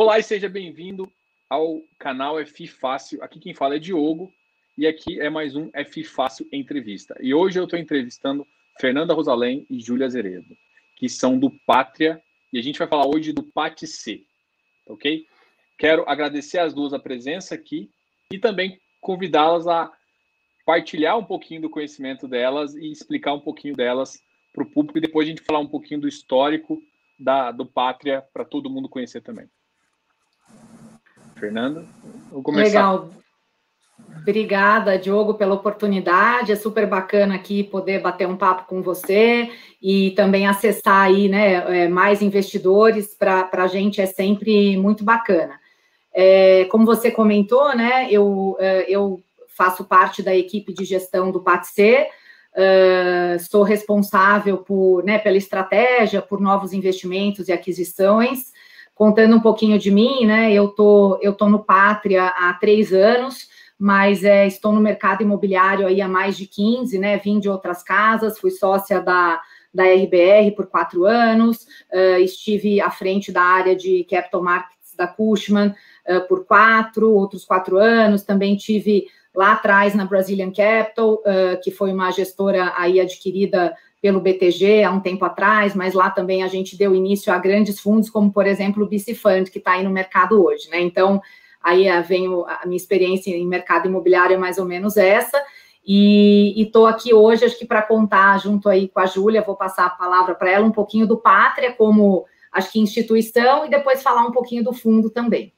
Olá e seja bem-vindo ao canal F Fácil. Aqui quem fala é Diogo e aqui é mais um F Fácil Entrevista. E hoje eu estou entrevistando Fernanda Rosalém e Júlia Azeredo, que são do Pátria, e a gente vai falar hoje do PAT C, ok? Quero agradecer às duas a presença aqui e também convidá-las a partilhar um pouquinho do conhecimento delas e explicar um pouquinho delas para o público e depois a gente falar um pouquinho do histórico da, do Pátria para todo mundo conhecer também. Fernanda, vou começar. Legal. Obrigada, Diogo, pela oportunidade. É super bacana aqui poder bater um papo com você e também acessar aí, né, é, mais investidores para a gente é sempre muito bacana. É, como você comentou, né, eu, é, eu faço parte da equipe de gestão do PATC, uh, sou responsável por, né, pela estratégia, por novos investimentos e aquisições. Contando um pouquinho de mim, né, eu tô, eu tô no Pátria há três anos, mas é, estou no mercado imobiliário aí há mais de 15, né, vim de outras casas, fui sócia da, da RBR por quatro anos, uh, estive à frente da área de Capital Markets da Cushman uh, por quatro, outros quatro anos, também tive lá atrás na Brazilian Capital, uh, que foi uma gestora aí adquirida pelo BTG há um tempo atrás, mas lá também a gente deu início a grandes fundos, como por exemplo o BC Fund, que está aí no mercado hoje, né? Então, aí uh, vem a minha experiência em mercado imobiliário é mais ou menos essa, e estou aqui hoje, acho que para contar junto aí com a Júlia, vou passar a palavra para ela um pouquinho do Pátria, como acho que instituição, e depois falar um pouquinho do fundo também.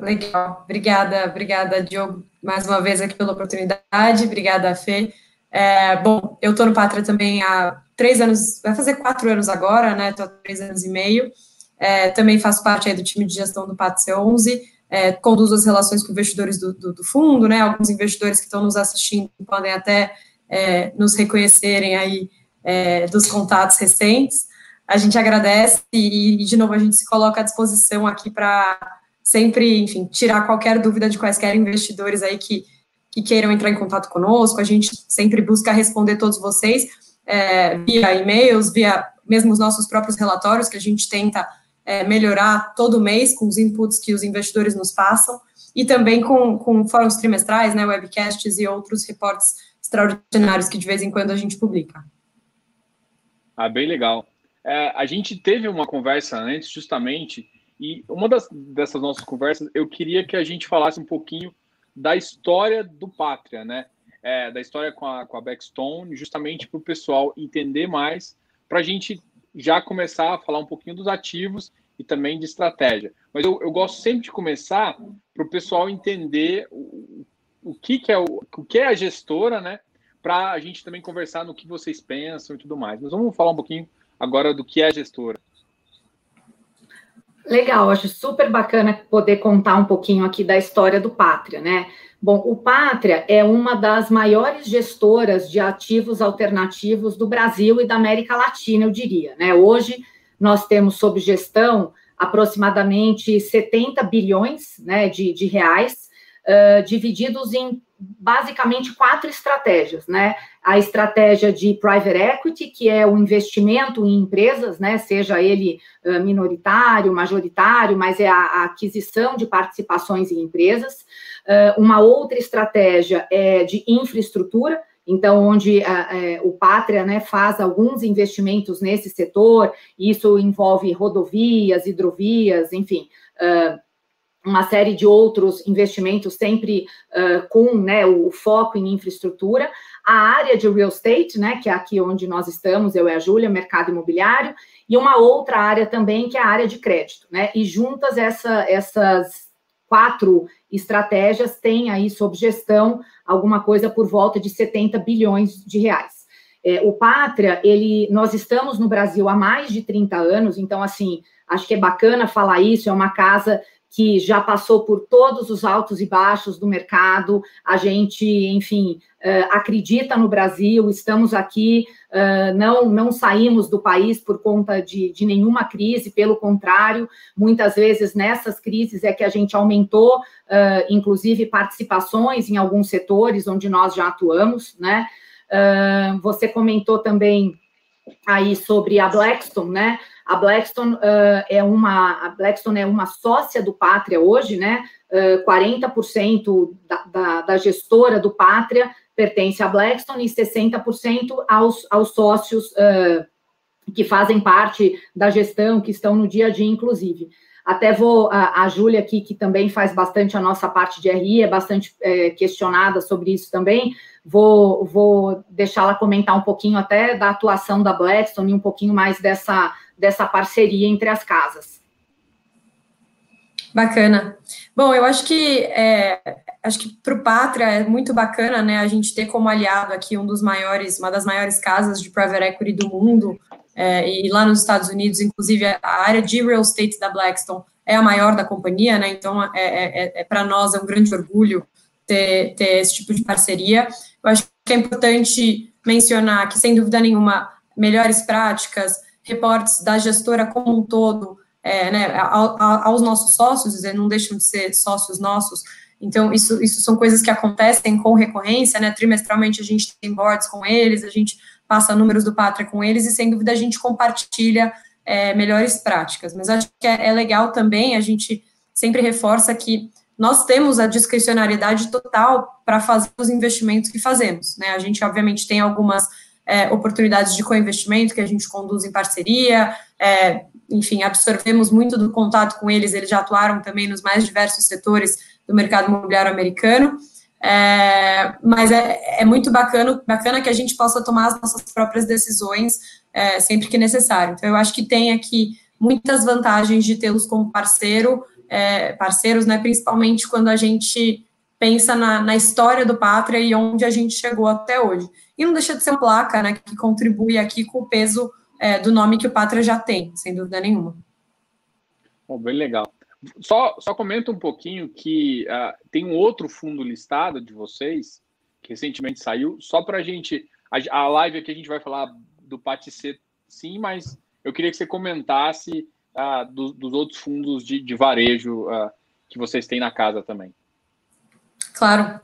Legal, obrigada, obrigada, Diogo, mais uma vez aqui pela oportunidade, obrigada, Fê. É, bom, eu estou no Pátria também há três anos, vai fazer quatro anos agora, né? Estou há três anos e meio. É, também faço parte do time de gestão do Pátria C11, é, conduzo as relações com investidores do, do, do, fundo, né? Alguns investidores que estão nos assistindo podem até é, nos reconhecerem aí é, dos contatos recentes. A gente agradece e, de novo, a gente se coloca à disposição aqui para sempre, enfim, tirar qualquer dúvida de quaisquer investidores aí que, que queiram entrar em contato conosco. A gente sempre busca responder todos vocês é, via e-mails, via mesmo os nossos próprios relatórios, que a gente tenta é, melhorar todo mês com os inputs que os investidores nos passam, e também com, com fóruns trimestrais, né, webcasts e outros reportes extraordinários que de vez em quando a gente publica. Ah, bem legal. É, a gente teve uma conversa antes, justamente, e uma das, dessas nossas conversas, eu queria que a gente falasse um pouquinho da história do Pátria, né? É, da história com a, com a Backstone, justamente para o pessoal entender mais, para a gente já começar a falar um pouquinho dos ativos e também de estratégia. Mas eu, eu gosto sempre de começar para o pessoal entender o, o, que, que, é o, o que é a gestora, né? Para a gente também conversar no que vocês pensam e tudo mais. Mas vamos falar um pouquinho agora do que é a gestora. Legal, acho super bacana poder contar um pouquinho aqui da história do Pátria, né? Bom, o Pátria é uma das maiores gestoras de ativos alternativos do Brasil e da América Latina, eu diria, né? Hoje nós temos sob gestão aproximadamente 70 bilhões né, de, de reais, uh, divididos em basicamente quatro estratégias, né? A estratégia de private equity, que é o investimento em empresas, né? Seja ele minoritário, majoritário, mas é a, aquisição de participações em empresas. Uma outra estratégia é de infraestrutura, então, onde o Pátria né, faz alguns investimentos nesse setor, isso envolve rodovias, hidrovias, enfim, uma série de outros investimentos, sempre uh, com né, o, foco em infraestrutura. A área de real estate, né, que é aqui onde nós estamos, eu e a Júlia, mercado imobiliário, e uma outra área também, que é a área de crédito. Né, e juntas essa, essas quatro estratégias têm aí sob gestão alguma coisa por volta de 70 bilhões de reais. É, o Pátria, ele, nós estamos no Brasil há mais de 30 anos, então, assim, acho que é bacana falar isso, é uma casa que já passou por todos os altos e baixos do mercado. A gente, enfim, uh, acredita no Brasil, estamos aqui, uh, não, não saímos do país por conta de, de nenhuma crise, pelo contrário, muitas vezes nessas crises é que a gente aumentou, uh, inclusive, participações em alguns setores onde nós já atuamos, né? você comentou também aí sobre a Blackstone, né? A Blackstone uh, é uma a Blackstone é uma sócia do Pátria hoje, né? Uh, 40% da, da, da, gestora do Pátria pertence à Blackstone e 60% aos, aos sócios uh, que fazem parte da gestão, que estão no dia a dia, inclusive. Até vou, a, a Júlia aqui, que também faz bastante a nossa parte de RI, é bastante é, questionada sobre isso também, vou, vou deixá-la comentar um pouquinho até da atuação da Blackstone e um pouquinho mais dessa, dessa parceria entre as casas. Bacana. Bom, eu acho que é, acho que para o Pátria é muito bacana, né, a gente ter como aliado aqui um dos maiores, uma das maiores casas de private equity do mundo, é, e lá nos Estados Unidos, inclusive, a área de real estate da Blackstone é a maior da companhia, né? Então, é, é, é, é para nós é um grande orgulho ter, ter esse tipo de parceria. Eu acho que é importante mencionar que, sem dúvida nenhuma, melhores práticas, reportes da gestora como um todo, é, né, aos nossos sócios, eles não deixam de ser sócios nossos, então, isso, isso são coisas que acontecem com recorrência, né? Trimestralmente a gente tem boards com eles, a gente passa números do Pátria com eles e, sem dúvida, a gente compartilha é, melhores práticas. Mas acho que é, é legal também, a gente sempre reforça que nós temos a discricionariedade total para fazer os investimentos que fazemos. Né? A gente, obviamente, tem algumas é, oportunidades de co-investimento que a gente conduz em parceria, é, enfim, absorvemos muito do contato com eles, eles já atuaram também nos mais diversos setores do mercado imobiliário americano. É, mas é, é, muito bacana, bacana que a gente possa tomar as nossas próprias decisões é, sempre que necessário. Então, eu acho que tem aqui muitas vantagens de tê-los como parceiro, é, parceiros, né, principalmente quando a gente pensa na, na, história do Pátria e onde a gente chegou até hoje. E não deixa de ser uma placa né, que contribui aqui com o peso é, do nome que o Pátria já tem, sem dúvida nenhuma. Bom, bem legal. Só, só comenta um pouquinho que uh, tem um outro fundo listado de vocês, que recentemente saiu, só para a gente. A, live aqui a gente vai falar do PATC, sim, mas eu queria que você comentasse uh, do, dos outros fundos de, de varejo uh, que vocês têm na casa também. Claro.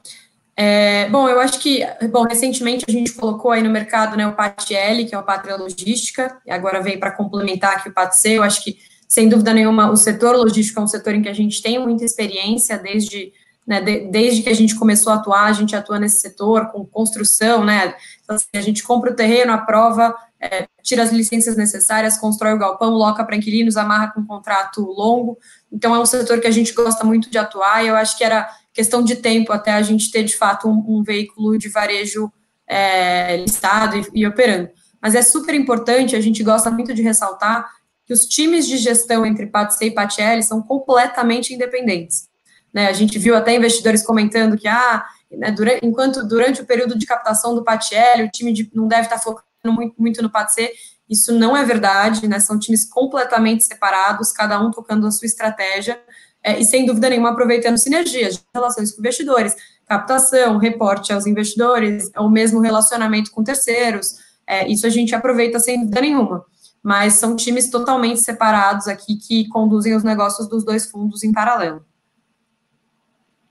É, bom, eu acho que, bom, recentemente a gente colocou aí no mercado né, o PATL, que é o Pátria Logística, e agora vem para complementar aqui o PATC, eu acho que sem dúvida nenhuma, o setor logístico é um setor em que a gente tem muita experiência desde, né, de, desde que a gente começou a atuar, a gente atua nesse setor com construção, né? Então, assim, a gente compra o terreno, aprova, é, tira as licenças necessárias, constrói o galpão, loca para inquilinos, amarra com um contrato longo. Então, é um setor que a gente gosta muito de atuar e eu acho que era questão de tempo até a gente ter, de fato, um, um veículo de varejo é, listado e, e operando. Mas é super importante, a gente gosta muito de ressaltar que os times de gestão entre PATC e PATL são completamente independentes. Né, a gente viu até investidores comentando que, ah, né, durante, enquanto durante o período de captação do PATL, o time de, não deve estar focando muito, muito no PATC, isso não é verdade, né, são times completamente separados, cada um tocando a sua estratégia, é, e sem dúvida nenhuma aproveitando sinergias de relações com investidores, captação, reporte aos investidores, o mesmo relacionamento com terceiros, é, isso a gente aproveita sem dúvida nenhuma mas são times totalmente separados aqui que conduzem os negócios dos dois fundos em paralelo.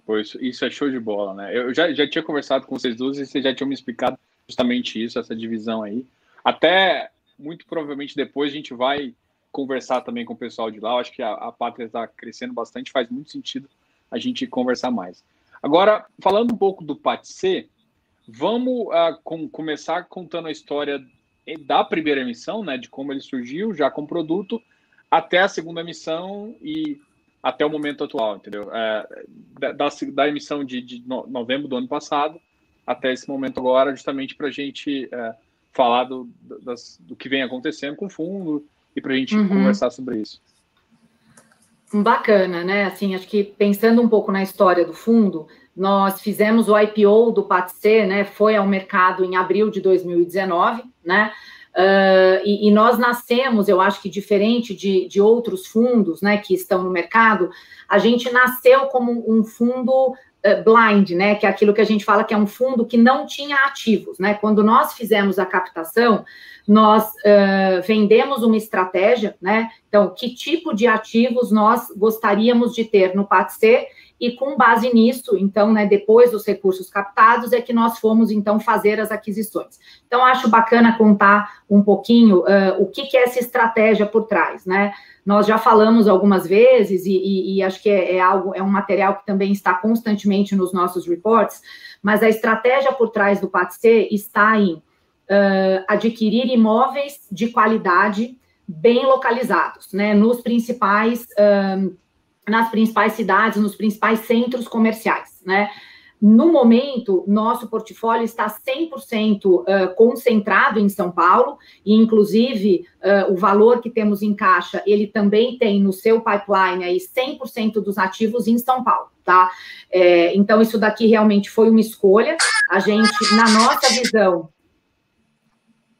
Pois isso é show de bola, né? Eu já, já tinha conversado com vocês duas e vocês já tinham me explicado justamente isso, essa divisão aí. Até muito provavelmente depois a gente vai conversar também com o pessoal de lá. Eu acho que a, a pátria está crescendo bastante, faz muito sentido a gente conversar mais. Agora, falando um pouco do PATC, vamos uh, com, começar contando a história da primeira emissão, né, de como ele surgiu já com produto, até a segunda emissão e até o momento atual, entendeu? É, da, da, emissão de, de, novembro do ano passado até esse momento agora, justamente para a gente é, falar do, das, do que vem acontecendo com o fundo e para a gente uhum. conversar sobre isso. Bacana, né? Assim, acho que pensando um pouco na história do fundo, nós fizemos o IPO do PATC, né? Foi ao mercado em abril de 2019, né? Uh, e, e, nós nascemos, eu acho que diferente de, de outros fundos, né, que estão no mercado, a gente nasceu como um fundo blind, né, que é aquilo que a gente fala que é um fundo que não tinha ativos, né. Quando nós fizemos a captação, nós uh, vendemos uma estratégia, né. Então, que tipo de ativos nós gostaríamos de ter no PATC e com base nisso, então, né, depois dos recursos captados, é que nós fomos, então, fazer as aquisições. Então, acho bacana contar um pouquinho uh, o que, que, é essa estratégia por trás, né? Nós já falamos algumas vezes, e, e, e acho que é, é, algo, é um material que também está constantemente nos nossos reports, mas a estratégia por trás do PATC está em uh, adquirir imóveis de qualidade bem localizados, né, nos principais, nas principais cidades, nos principais centros comerciais, né. No momento, nosso portfólio está 100% uh, concentrado em São Paulo, e inclusive o valor que temos em caixa, ele também tem no seu pipeline aí 100% dos ativos em São Paulo, tá? É, então, isso daqui realmente foi uma escolha. A gente, na nossa visão,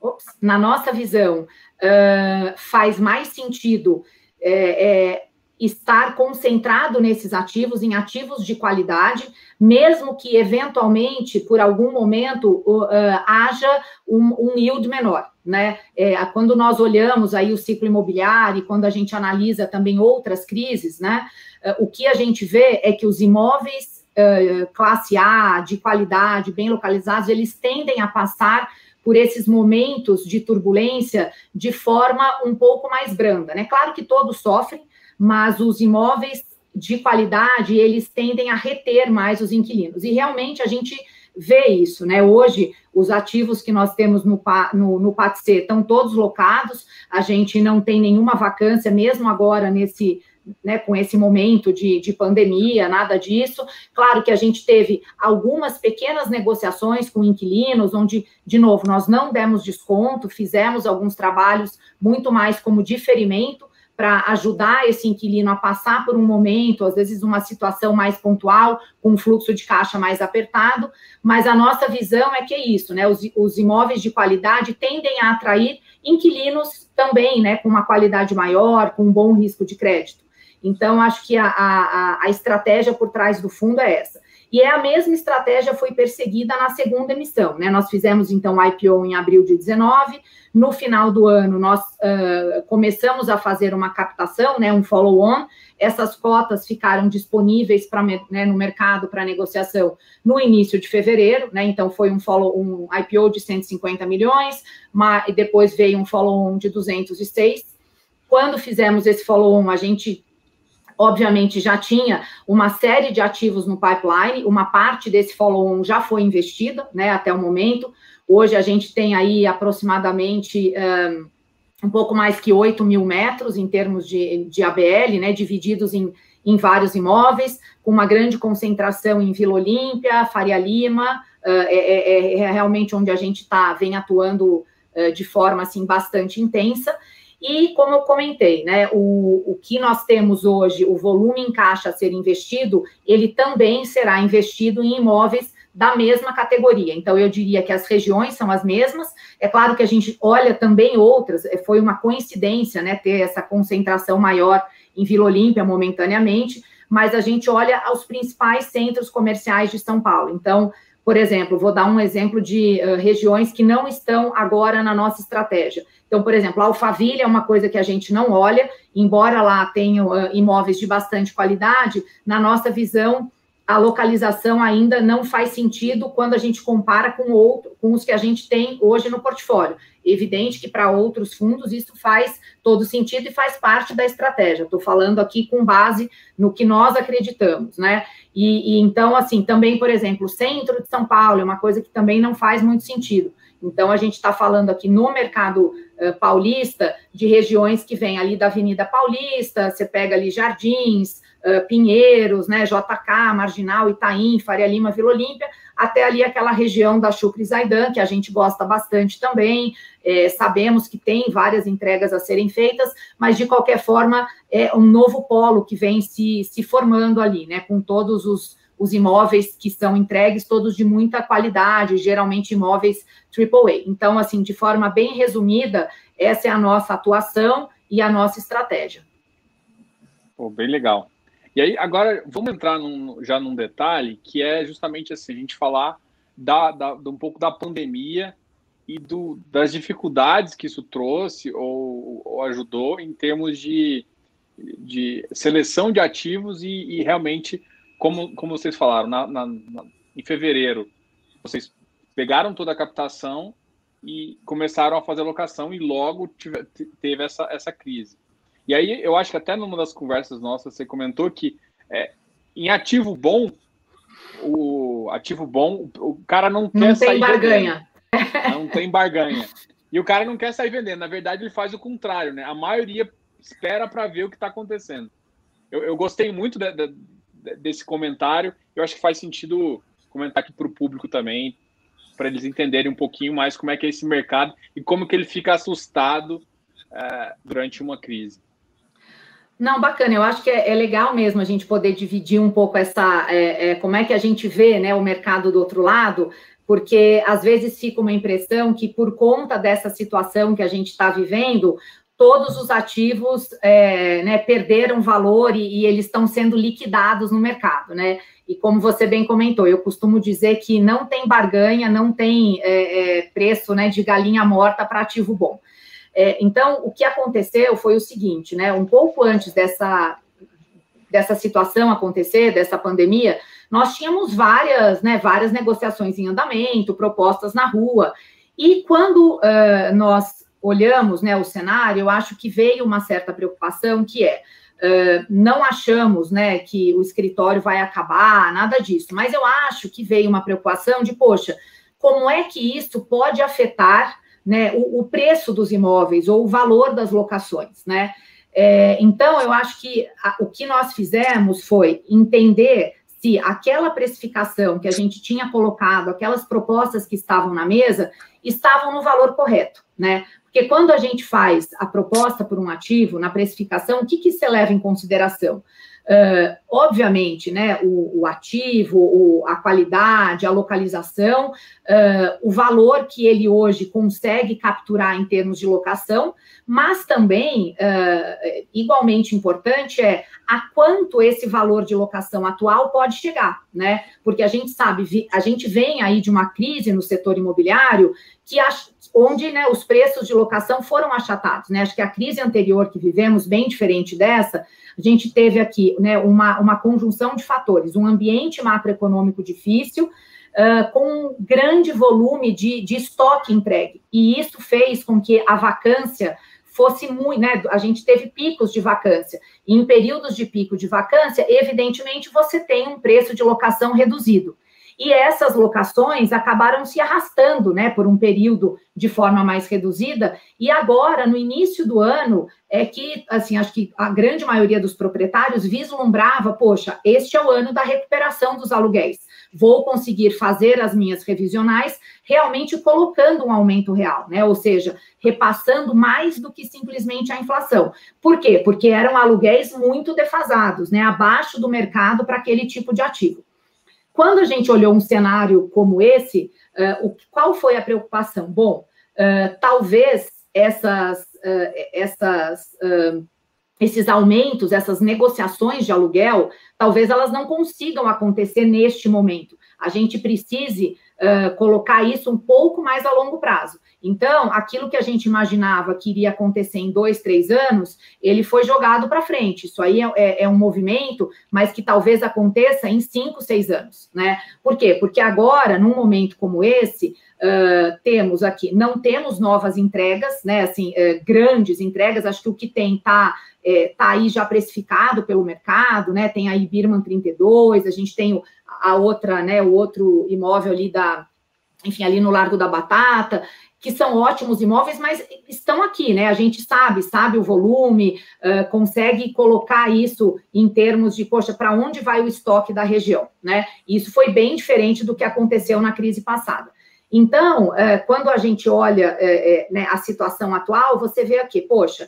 ops, na nossa visão, uh, faz mais sentido é, é, estar concentrado nesses ativos, em ativos de qualidade, mesmo que eventualmente, por algum momento, uh, haja um, um, yield menor, né? É, quando nós olhamos aí o ciclo imobiliário, quando a gente analisa também outras crises, né? Uh, o que a gente vê é que os imóveis uh, classe A, de qualidade, bem localizados, eles tendem a passar por esses momentos de turbulência de forma um pouco mais branda, né? Claro que todos sofrem, mas os imóveis de qualidade, eles tendem a reter mais os inquilinos. E realmente a gente vê isso, né? Hoje, os ativos que nós temos no, no, no PATC estão todos locados, a gente não tem nenhuma vacância, mesmo agora nesse, né, com esse momento de, de pandemia, nada disso. Claro que a gente teve algumas pequenas negociações com inquilinos, onde, de novo, nós não demos desconto, fizemos alguns trabalhos muito mais como diferimento, para ajudar esse inquilino a passar por um momento, às vezes uma situação mais pontual, com um fluxo de caixa mais apertado, mas a nossa visão é que é isso, né? Os, os imóveis de qualidade tendem a atrair inquilinos também, né? Com uma qualidade maior, com um bom risco de crédito. Então, acho que a, a, a estratégia por trás do fundo é essa. E é a mesma estratégia foi perseguida na segunda emissão, né? Nós fizemos então o IPO em abril de 19, no final do ano nós uh, começamos a fazer uma captação, né, um follow-on. Essas cotas ficaram disponíveis para né, no mercado para negociação no início de fevereiro, né? Então foi um follow um IPO de 150 milhões, mas depois veio um follow-on de 206. Quando fizemos esse follow-on, a gente obviamente já tinha uma série de ativos no pipeline, uma parte desse follow-on já foi investida, né, até o momento. Hoje a gente tem aí aproximadamente um, um pouco mais que 8 mil metros em termos de, de ABL, né, divididos em, em vários imóveis, com uma grande concentração em Vila Olímpia, Faria Lima, uh, é, é, é, realmente onde a gente tá, vem atuando uh, de forma assim bastante intensa. E, como eu comentei, né, o, o que nós temos hoje, o volume em caixa a ser investido, ele também será investido em imóveis da mesma categoria. Então, eu diria que as regiões são as mesmas. É claro que a gente olha também outras, é, foi uma coincidência, né, ter essa concentração maior em Vila Olímpia momentaneamente, mas a gente olha aos principais centros comerciais de São Paulo. Então, por exemplo, vou dar um exemplo de uh, regiões que não estão agora na nossa estratégia. Então, por exemplo, a Alphaville é uma coisa que a gente não olha, embora lá tenham uh, imóveis de bastante qualidade, na nossa visão, a localização ainda não faz sentido quando a gente compara com, outro, com os que a gente tem hoje no portfólio. Evidente que para outros fundos isso faz todo sentido e faz parte da estratégia. Estou falando aqui com base no que nós acreditamos, né? E, e então, assim, também, por exemplo, o centro de São Paulo é uma coisa que também não faz muito sentido. Então, a gente está falando aqui no mercado uh, paulista de regiões que vêm ali da Avenida Paulista, você pega ali Jardins, uh, Pinheiros, né, JK, Marginal, Itaim, Faria Lima, Vila Olímpia, até ali aquela região da Chucre Zaidan, que a gente gosta bastante também. É, sabemos que tem várias entregas a serem feitas, mas de qualquer forma é um novo polo que vem se, se formando ali, né, com todos os os imóveis que são entregues, todos de muita qualidade, geralmente imóveis AAA. Então, assim, de forma bem resumida, essa é a nossa atuação e a nossa estratégia. Pô, bem legal. E aí, agora, vamos entrar num, já num detalhe, que é justamente assim, a gente falar da, da, um pouco da pandemia e do, das dificuldades que isso trouxe ou, ou ajudou em termos de, de seleção de ativos e, e realmente como, como vocês falaram, na, na, na, em fevereiro, vocês pegaram toda a captação e começaram a fazer locação e logo tive, teve essa, essa crise. E aí eu acho que até numa das conversas nossas você comentou que é, em ativo bom, o ativo bom, o cara não, não quer sair barganha. vendendo. Não tem barganha. E o cara não quer sair vendendo. Na verdade, ele faz o contrário, né? A maioria espera para ver o que está acontecendo. Eu, eu, gostei muito de, de, desse comentário. Eu acho que faz sentido comentar aqui para o público também, para eles entenderem um pouquinho mais como é que é esse mercado e como que ele fica assustado é, durante uma crise. Não, bacana. Eu acho que é, é, legal mesmo a gente poder dividir um pouco essa, é, é, como é que a gente vê, né, o mercado do outro lado, porque às vezes fica uma impressão que por conta dessa situação que a gente está vivendo, todos os ativos é, né, perderam valor e, e eles estão sendo liquidados no mercado, né? E como você bem comentou, eu costumo dizer que não tem barganha, não tem é, é, preço né, de galinha morta para ativo bom. É, então, o que aconteceu foi o seguinte, né? Um pouco antes dessa, dessa situação acontecer, dessa pandemia, nós tínhamos várias, né, várias negociações em andamento, propostas na rua. E quando uh, nós olhamos né, o cenário, eu acho que veio uma certa preocupação, que é Uh, não achamos né, que o escritório vai acabar, nada disso, mas eu acho que veio uma preocupação de, poxa, como é que isso pode afetar né, o, o, preço dos imóveis ou o valor das locações, né? É, então, eu acho que a, o que nós fizemos foi entender se aquela precificação que a gente tinha colocado, aquelas propostas que estavam na mesa, estavam no valor correto, né? Porque quando a gente faz a proposta por um ativo, na precificação, o que, que se leva em consideração? Uh, obviamente, né, o, o ativo, o, a qualidade, a localização, uh, o valor que ele hoje consegue capturar em termos de locação, mas também, uh, igualmente importante, é a quanto esse valor de locação atual pode chegar, né? Porque a gente sabe, a gente vem aí de uma crise no setor imobiliário que onde né, os preços de locação foram achatados. Né? Acho que a crise anterior que vivemos, bem diferente dessa, a gente teve aqui né, uma, uma conjunção de fatores, um ambiente macroeconômico difícil, uh, com um grande volume de, de estoque entregue. E isso fez com que a vacância fosse muito, né? A gente teve picos de vacância. E em períodos de pico de vacância, evidentemente, você tem um preço de locação reduzido. E essas locações acabaram se arrastando, né, por um período de forma mais reduzida. E agora, no início do ano, é que, assim, acho que a grande maioria dos proprietários vislumbrava, poxa, este é o ano da recuperação dos aluguéis. Vou conseguir fazer as minhas revisionais realmente colocando um aumento real, né? Ou seja, repassando mais do que simplesmente a inflação. Por quê? Porque eram aluguéis muito defasados, né? Abaixo do mercado para aquele tipo de ativo. Quando a gente olhou um cenário como esse, uh, o, qual foi a preocupação? Bom, uh, talvez essas, uh, essas, esses aumentos, essas negociações de aluguel, talvez elas não consigam acontecer neste momento. A gente precise colocar isso um pouco mais a longo prazo. Então, aquilo que a gente imaginava que iria acontecer em dois, três anos, ele foi jogado para frente. Isso aí é, é, é, um movimento, mas que talvez aconteça em cinco, seis anos, né? Por quê? Porque agora, num momento como esse, uh, temos aqui, não temos novas entregas, né? Assim, uh, grandes entregas. Acho que o que tem está é, tá aí já precificado pelo mercado, né? Tem aí Birman 32, a gente tem a outra, né? O outro imóvel ali da enfim, ali no Largo da Batata que são ótimos imóveis, mas estão aqui, né? A gente sabe, sabe o volume, uh, consegue colocar isso em termos de, poxa, para onde vai o estoque da região, né? Isso foi bem diferente do que aconteceu na crise passada. Então, uh, quando a gente olha uh, né, a situação atual, você vê aqui, poxa,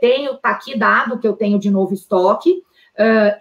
tenho, tá aqui dado que eu tenho de novo estoque,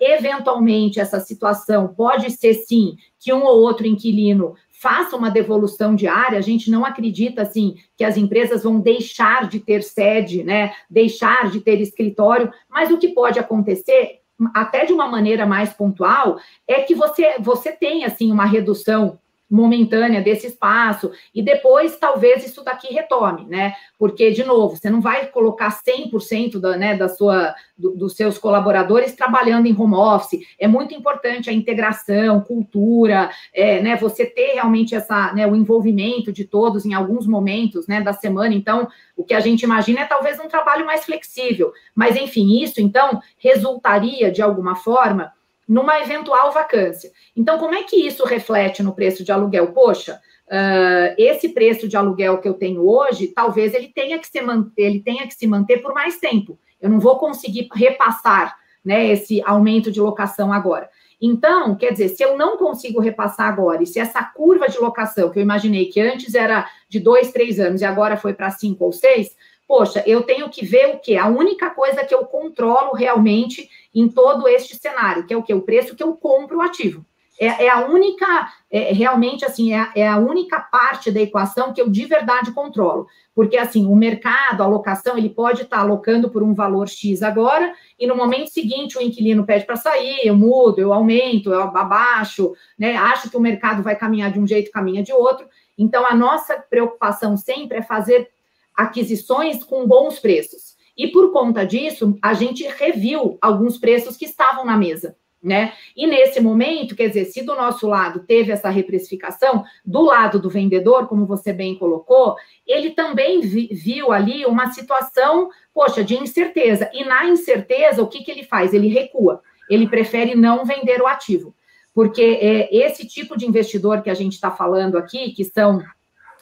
eventualmente essa situação pode ser sim que um ou outro inquilino faça uma devolução diária. A gente não acredita assim que as empresas vão deixar de ter sede, né? Deixar de ter escritório, mas o que pode acontecer até de uma maneira mais pontual é que você você tem assim uma redução momentânea desse espaço, e depois talvez isso daqui retome, né? Porque, de novo, você não vai colocar 100% da, né, da sua, do, dos seus colaboradores trabalhando em home office. É muito importante a integração, cultura, é, né, você ter realmente essa, né, o envolvimento de todos em alguns momentos né, da semana. Então, o que a gente imagina é talvez um trabalho mais flexível. Mas, enfim, isso, então, resultaria, de alguma forma, numa eventual vacância. Então, como é que isso reflete no preço de aluguel? Poxa, uh, esse preço de aluguel que eu tenho hoje, talvez ele tenha que se manter, ele tenha que se manter por mais tempo. Eu não vou conseguir repassar né, esse aumento de locação agora. Então, quer dizer, se eu não consigo repassar agora, e se essa curva de locação, que eu imaginei que antes era de dois, três anos e agora foi para cinco ou seis, poxa, eu tenho que ver o quê? A única coisa que eu controlo realmente em todo este cenário, que é o quê? O preço que eu compro o ativo. É, é a única, é, realmente, assim, é, é, a única parte da equação que eu de verdade controlo. Porque, assim, o mercado, a alocação, ele pode estar alocando por um valor X agora, e no momento seguinte o inquilino pede para sair, eu mudo, eu aumento, eu abaixo, né? Acho que o mercado vai caminhar de um jeito, caminha de outro. Então, a nossa preocupação sempre é fazer aquisições com bons preços. E por conta disso, a gente reviu alguns preços que estavam na mesa. Né? E nesse momento, quer dizer, se do nosso lado teve essa reprecificação, do lado do vendedor, como você bem colocou, ele também vi, viu ali uma situação, poxa, de incerteza. E na incerteza, o que, que ele faz? Ele recua. Ele prefere não vender o ativo. Porque é, esse tipo de investidor que a gente está falando aqui, que são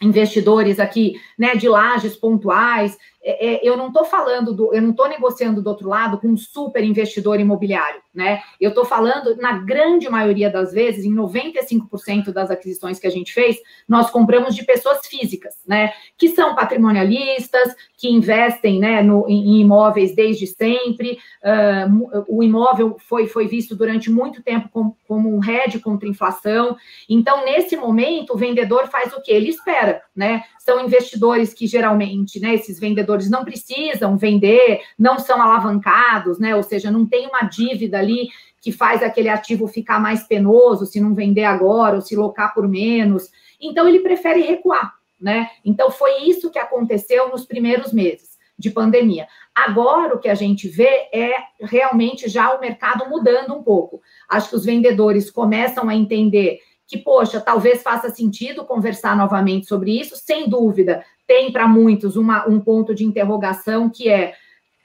investidores aqui, né, de lajes pontuais, é, é, eu não estou falando do, eu não estou negociando do outro lado com um super investidor imobiliário, né? Eu estou falando, na grande maioria das vezes, em 95% das aquisições que a gente fez, nós compramos de pessoas físicas, né? Que são patrimonialistas, que investem né, no, em, imóveis desde sempre. Uh, o imóvel foi, foi visto durante muito tempo como, como um hedge contra inflação. Então, nesse momento, o vendedor faz o quê? Ele espera, né? São investidores que geralmente, né, esses vendedores investidores não precisam vender, não são alavancados, né? Ou seja, não tem uma dívida ali que faz aquele ativo ficar mais penoso se não vender agora ou se locar por menos. Então ele prefere recuar, né? Então foi isso que aconteceu nos primeiros meses de pandemia. Agora o que a gente vê é realmente já o mercado mudando um pouco. Acho que os vendedores começam a entender que, poxa, talvez faça sentido conversar novamente sobre isso, sem dúvida tem para muitos uma, um ponto de interrogação que é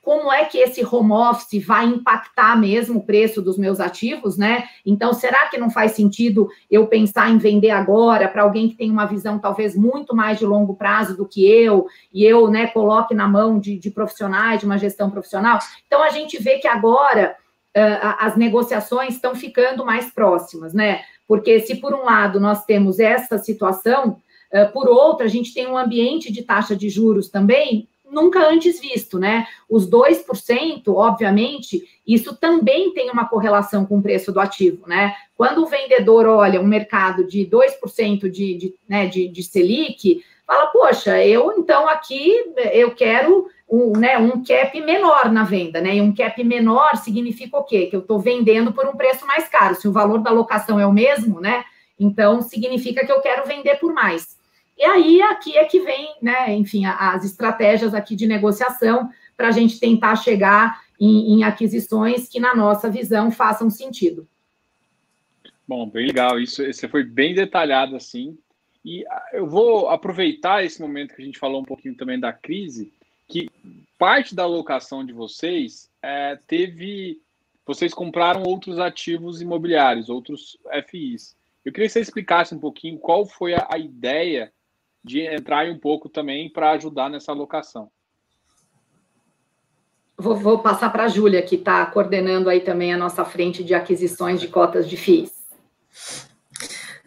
como é que esse home office vai impactar mesmo o preço dos meus ativos, né? Então, será que não faz sentido eu pensar em vender agora para alguém que tem uma visão talvez muito mais de longo prazo do que eu, e eu, né, coloque na mão de, de profissionais, de uma gestão profissional? Então, a gente vê que agora uh, as negociações estão ficando mais próximas, né? Porque se por um lado nós temos essa situação, por outra, a gente tem um ambiente de taxa de juros também nunca antes visto, né? Os 2%, obviamente, isso também tem uma correlação com o preço do ativo, né? Quando o vendedor olha um mercado de 2% de, de, né, de, de Selic, fala, poxa, eu então aqui eu quero um, né, um cap menor na venda, né? E um cap menor significa o quê? Que eu estou vendendo por um preço mais caro. Se o valor da locação é o mesmo, né? Então significa que eu quero vender por mais. E aí aqui é que vem, né, enfim, as estratégias aqui de negociação para a gente tentar chegar em, em, aquisições que, na nossa visão, façam sentido. Bom, bem legal. Isso você foi bem detalhado assim. E ah, eu vou aproveitar esse momento que a gente falou um pouquinho também da crise, que parte da alocação de vocês é, teve. Vocês compraram outros ativos imobiliários, outros FIs. Eu queria que você explicasse um pouquinho qual foi a, a ideia de entrar um pouco também para ajudar nessa alocação. Vou, vou passar para a Júlia, que está coordenando aí também a nossa frente de aquisições de cotas de FIIs.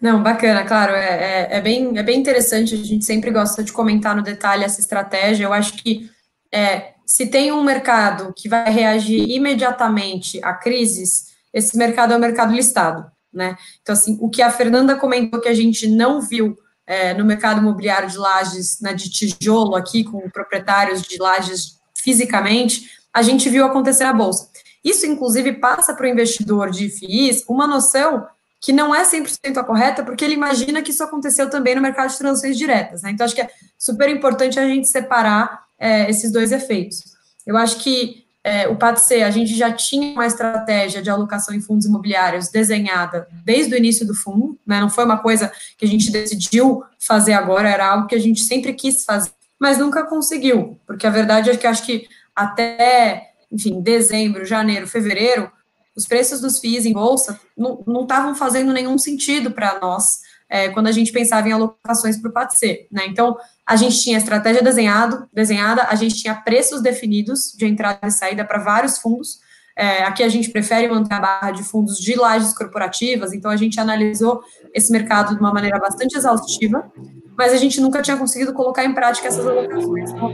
Não, bacana, claro, é, é, é, bem, é bem interessante, a gente sempre gosta de comentar no detalhe essa estratégia, eu acho que é, se tem um mercado que vai reagir imediatamente a crises, esse mercado é o mercado listado, né? Então, assim, o que a Fernanda comentou que a gente não viu é, no mercado imobiliário de lajes, né, de tijolo aqui, com proprietários de lajes fisicamente, a gente viu acontecer na Bolsa. Isso, inclusive, passa para o investidor de FIIs uma noção que não é 100% a correta, porque ele imagina que isso aconteceu também no mercado de transações diretas. Né? Então, acho que é super importante a gente separar é, esses dois efeitos. Eu acho que é, o PATC, a gente já tinha uma estratégia de alocação em fundos imobiliários desenhada desde o início do fundo, né? não foi uma coisa que a gente decidiu fazer agora, era algo que a gente sempre quis fazer, mas nunca conseguiu, porque a verdade é que acho que até, enfim, dezembro, janeiro, fevereiro, os preços dos FIIs em bolsa não estavam fazendo nenhum sentido para nós é, quando a gente pensava em alocações para o PATC. Né? Então, a gente tinha estratégia desenhado, desenhada, a gente tinha preços definidos de entrada e saída para vários fundos. É, aqui a gente prefere manter a barra de fundos de lajes corporativas, então a gente analisou esse mercado de uma maneira bastante exaustiva, mas a gente nunca tinha conseguido colocar em prática essas alocações. Então,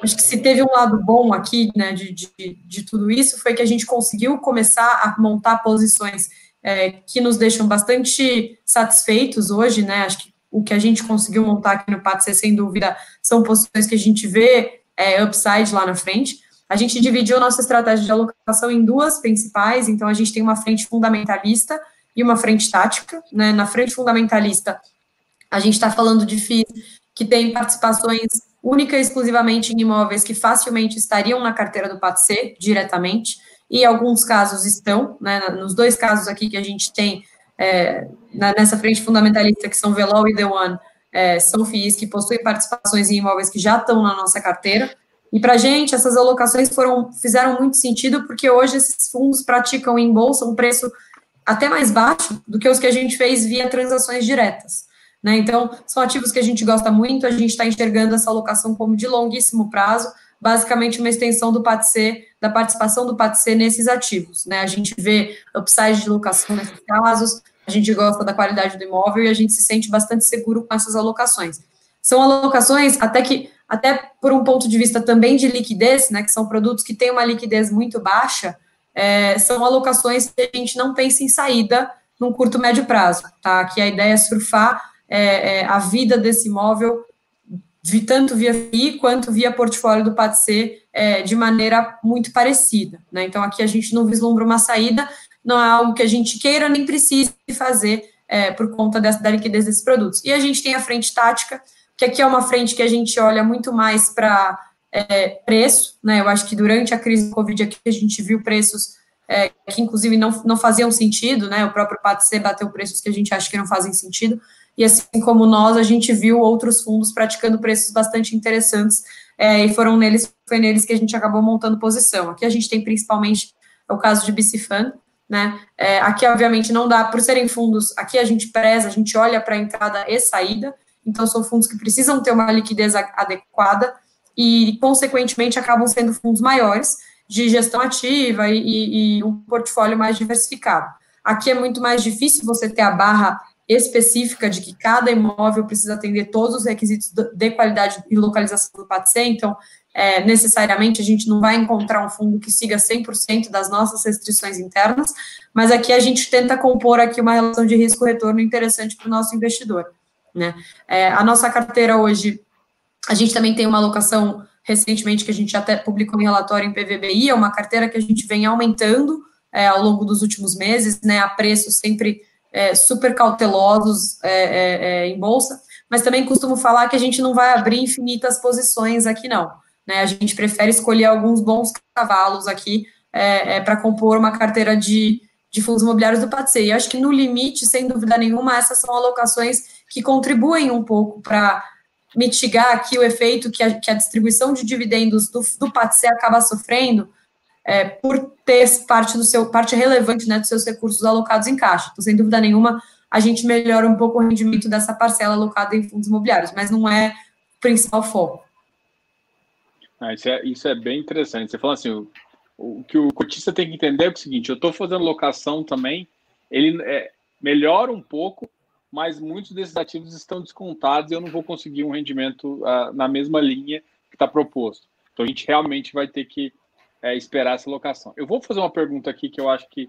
acho que se teve um lado bom aqui, né, de, de, de tudo isso, foi que a gente conseguiu começar a montar posições é, que nos deixam bastante satisfeitos hoje, né, acho que o que a gente conseguiu montar aqui no PATC, sem dúvida, são posições que a gente vê é, upside lá na frente. A gente dividiu nossa estratégia de alocação em duas principais, então a gente tem uma frente fundamentalista e uma frente tática, né, na frente fundamentalista, a gente está falando de FIIs que tem participações única e exclusivamente em imóveis que facilmente estariam na carteira do PATC diretamente, e alguns casos estão, né, nos dois casos aqui que a gente tem é, nessa frente fundamentalista, que são Velol e The One, é, são FIIs que possuem participações em imóveis que já estão na nossa carteira, e para a gente, essas alocações foram, fizeram muito sentido, porque hoje esses fundos praticam em bolsa um preço até mais baixo do que os que a gente fez via transações diretas. Né? Então, são ativos que a gente gosta muito, a gente está enxergando essa alocação como de longuíssimo prazo, basicamente uma extensão do PATC, da participação do PATC nesses ativos. Né? A gente vê upside de locação nesses casos, a gente gosta da qualidade do imóvel e a gente se sente bastante seguro com essas alocações. São alocações até que, até por um ponto de vista também de liquidez, né, que são produtos que têm uma liquidez muito baixa, é, são alocações que a gente não pensa em saída num curto médio prazo, tá? Que a ideia é surfar é, é, a vida desse imóvel, vi, tanto via FI quanto via portfólio do PATC, é, de maneira muito parecida. Né? Então, aqui a gente não vislumbra uma saída, não é algo que a gente queira nem precise fazer é, por conta dessa, da liquidez desses produtos. E a gente tem a frente tática, que aqui é uma frente que a gente olha muito mais para é, preço, né? Eu acho que durante a crise do Covid aqui a gente viu preços é, que inclusive não, não faziam sentido, né? O próprio PATC bateu preços que a gente acha que não fazem sentido e assim como nós, a gente viu outros fundos praticando preços bastante interessantes, é, e foram neles, foi neles que a gente acabou montando posição. Aqui a gente tem principalmente o caso de BCFan, né? É, aqui, obviamente, não dá, por serem fundos, aqui a gente preza, a gente olha para entrada e saída, então são fundos que precisam ter uma liquidez adequada e, consequentemente, acabam sendo fundos maiores, de gestão ativa e, e, e um portfólio mais diversificado. Aqui é muito mais difícil você ter a barra específica de que cada imóvel precisa atender todos os requisitos de qualidade e localização do PATC, então, é, necessariamente, a gente não vai encontrar um fundo que siga 100% das nossas restrições internas, mas aqui a gente tenta compor aqui uma relação de risco-retorno interessante para o nosso investidor. Né? É, a nossa carteira hoje, a gente também tem uma alocação recentemente que a gente até publicou em relatório em PVBI, é uma carteira que a gente vem aumentando é, ao longo dos últimos meses, né, a preço sempre é, super cautelosos é, é, é, em bolsa, mas também costumo falar que a gente não vai abrir infinitas posições aqui, não. Né? A gente prefere escolher alguns bons cavalos aqui é, é, para compor uma carteira de, de fundos imobiliários do PATC. E acho que, no limite, sem dúvida nenhuma, essas são alocações que contribuem um pouco para mitigar aqui o efeito que a, que a distribuição de dividendos do, do acaba sofrendo, é, por ter parte do seu parte relevante né, dos seus recursos alocados em caixa. Então, sem dúvida nenhuma, a gente melhora um pouco o rendimento dessa parcela alocada em fundos imobiliários, mas não é o principal foco. Ah, isso, é, isso é bem interessante. Você falou assim, o, o que o cotista tem que entender é o seguinte: eu estou fazendo locação também, ele é, melhora um pouco, mas muitos desses ativos estão descontados e eu não vou conseguir um rendimento uh, na mesma linha que está proposto. Então a gente realmente vai ter que é, esperar essa locação. Eu vou fazer uma pergunta aqui que eu acho que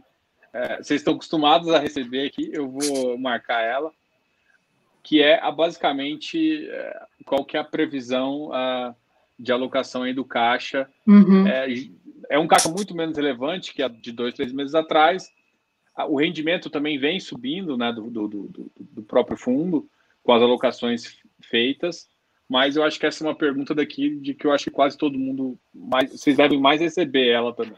é, vocês estão acostumados a receber aqui, eu vou marcar ela, que é a, basicamente é, qual que é a previsão a, de alocação aí do caixa. Uhum. É, é, um caixa muito menos relevante que a de dois, três meses atrás. o rendimento também vem subindo né, do, do, do, do próprio fundo, com as alocações feitas, mas eu acho que essa é uma pergunta daqui de que eu acho que quase todo mundo, mais, vocês devem mais receber ela também.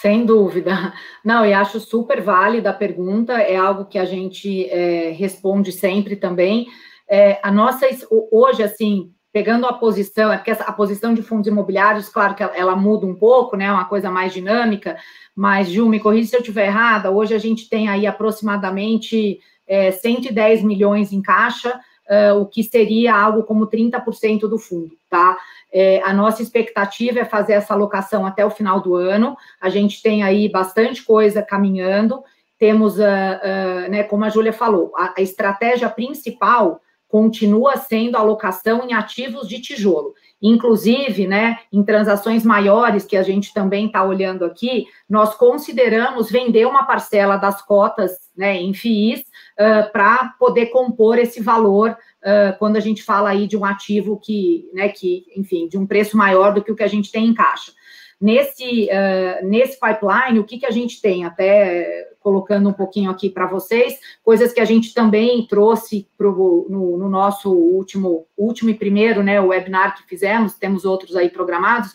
Sem dúvida. Não, e acho super válida a pergunta, é algo que a gente é, responde sempre também. É, a nossa, hoje, assim, pegando a posição, é porque a posição de fundos imobiliários, claro que ela, ela muda um pouco, né, uma coisa mais dinâmica, mas, Ju, me corrija se eu estiver errada, hoje a gente tem aí aproximadamente é, 110 milhões em caixa, uh, o que seria algo como 30% do fundo, tá? É, a nossa expectativa é fazer essa alocação até o final do ano. A gente tem aí bastante coisa caminhando. Temos, uh, uh, né, como a Júlia falou, a, a estratégia principal continua sendo a alocação em ativos de tijolo. Inclusive, né, em transações maiores que a gente também está olhando aqui, nós consideramos vender uma parcela das cotas né, em FIIs uh, para poder compor esse valor uh, quando a gente fala aí de um ativo que, né, que, enfim, de um preço maior do que o que a gente tem em caixa. Nesse, uh, nesse pipeline, o que, que a gente tem? Até colocando um pouquinho aqui para vocês, coisas que a gente também trouxe pro, no, no, nosso último, último e primeiro né, webinar que fizemos, temos outros aí programados,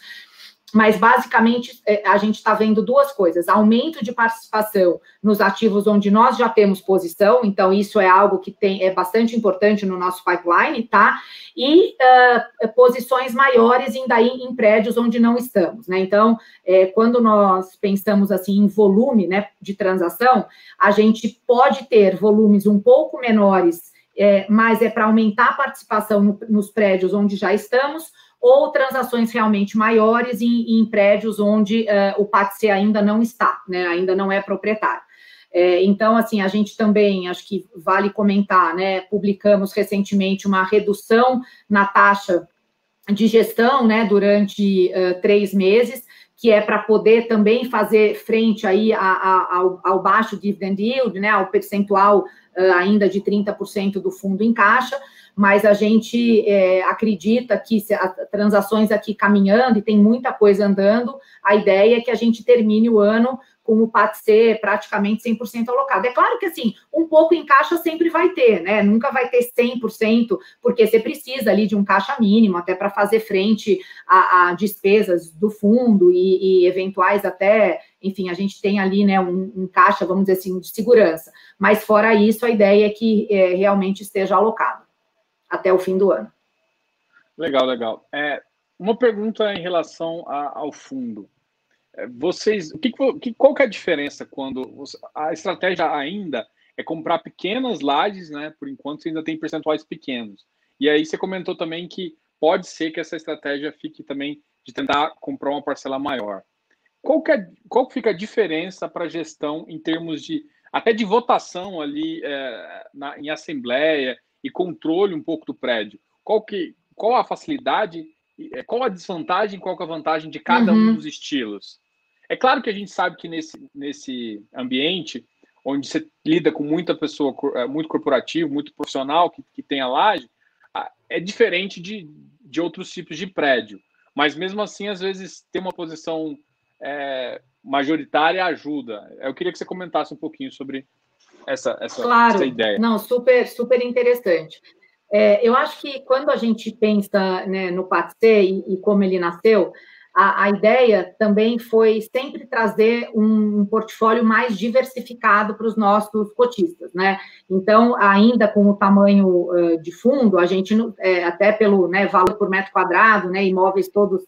mas basicamente é, a gente está vendo duas coisas: aumento de participação nos ativos onde nós já temos posição, então isso é algo que tem, é bastante importante no nosso pipeline, tá? E uh, posições maiores daí em prédios onde não estamos, né? Então, é, quando nós pensamos assim em volume né, de transação, a gente pode ter volumes um pouco menores, é, mas é para aumentar a participação no, nos prédios onde já estamos ou transações realmente maiores em, em prédios onde uh, o PATC ainda não está, né, ainda não é proprietário. É, então, assim, a gente também, acho que vale comentar, né, publicamos recentemente uma redução na taxa de gestão, né, durante uh, três meses, que é para poder também fazer frente aí a, a, ao, ao, baixo dividend yield, né, ao percentual uh, ainda de 30% do fundo em caixa, mas a gente é, acredita que se transações aqui caminhando e tem muita coisa andando, a ideia é que a gente termine o ano com o PATC praticamente 100% alocado. É claro que, assim, um pouco em caixa sempre vai ter, né? Nunca vai ter 100%, porque você precisa ali de um caixa mínimo, até para fazer frente a, a, despesas do fundo e, e, eventuais até, enfim, a gente tem ali, né, um, um, caixa, vamos dizer assim, de segurança. Mas, fora isso, a ideia é que é, realmente esteja alocado até o fim do ano. Legal, legal. É, uma pergunta em relação a, ao fundo. É, vocês, que, que, qual que é a diferença quando a estratégia ainda é comprar pequenas lajes, né? Por enquanto você ainda tem percentuais pequenos. E aí você comentou também que pode ser que essa estratégia fique também de tentar comprar uma parcela maior. Qual que, é, qual que fica a diferença para a gestão em termos de até de votação ali é, na, em assembleia e controle um pouco do prédio. Qual, que, qual a facilidade, é, qual a desvantagem, qual a vantagem de cada uhum. um dos estilos? É claro que a gente sabe que nesse, nesse ambiente, onde você lida com muita pessoa, é, muito corporativo, muito profissional, que, que tem a laje, é diferente de, de outros tipos de prédio. Mas mesmo assim, às vezes, ter uma posição é, majoritária ajuda. Eu queria que você comentasse um pouquinho sobre essa, essa, claro. essa ideia. Não, super, super interessante. É, eu acho que quando a gente pensa né, no PATC e, e, como ele nasceu, a, a, ideia também foi sempre trazer um, um portfólio mais diversificado para os nossos cotistas, né? Então, ainda com o tamanho uh, de fundo, a gente, é, até pelo né, valor por metro quadrado, né, imóveis todos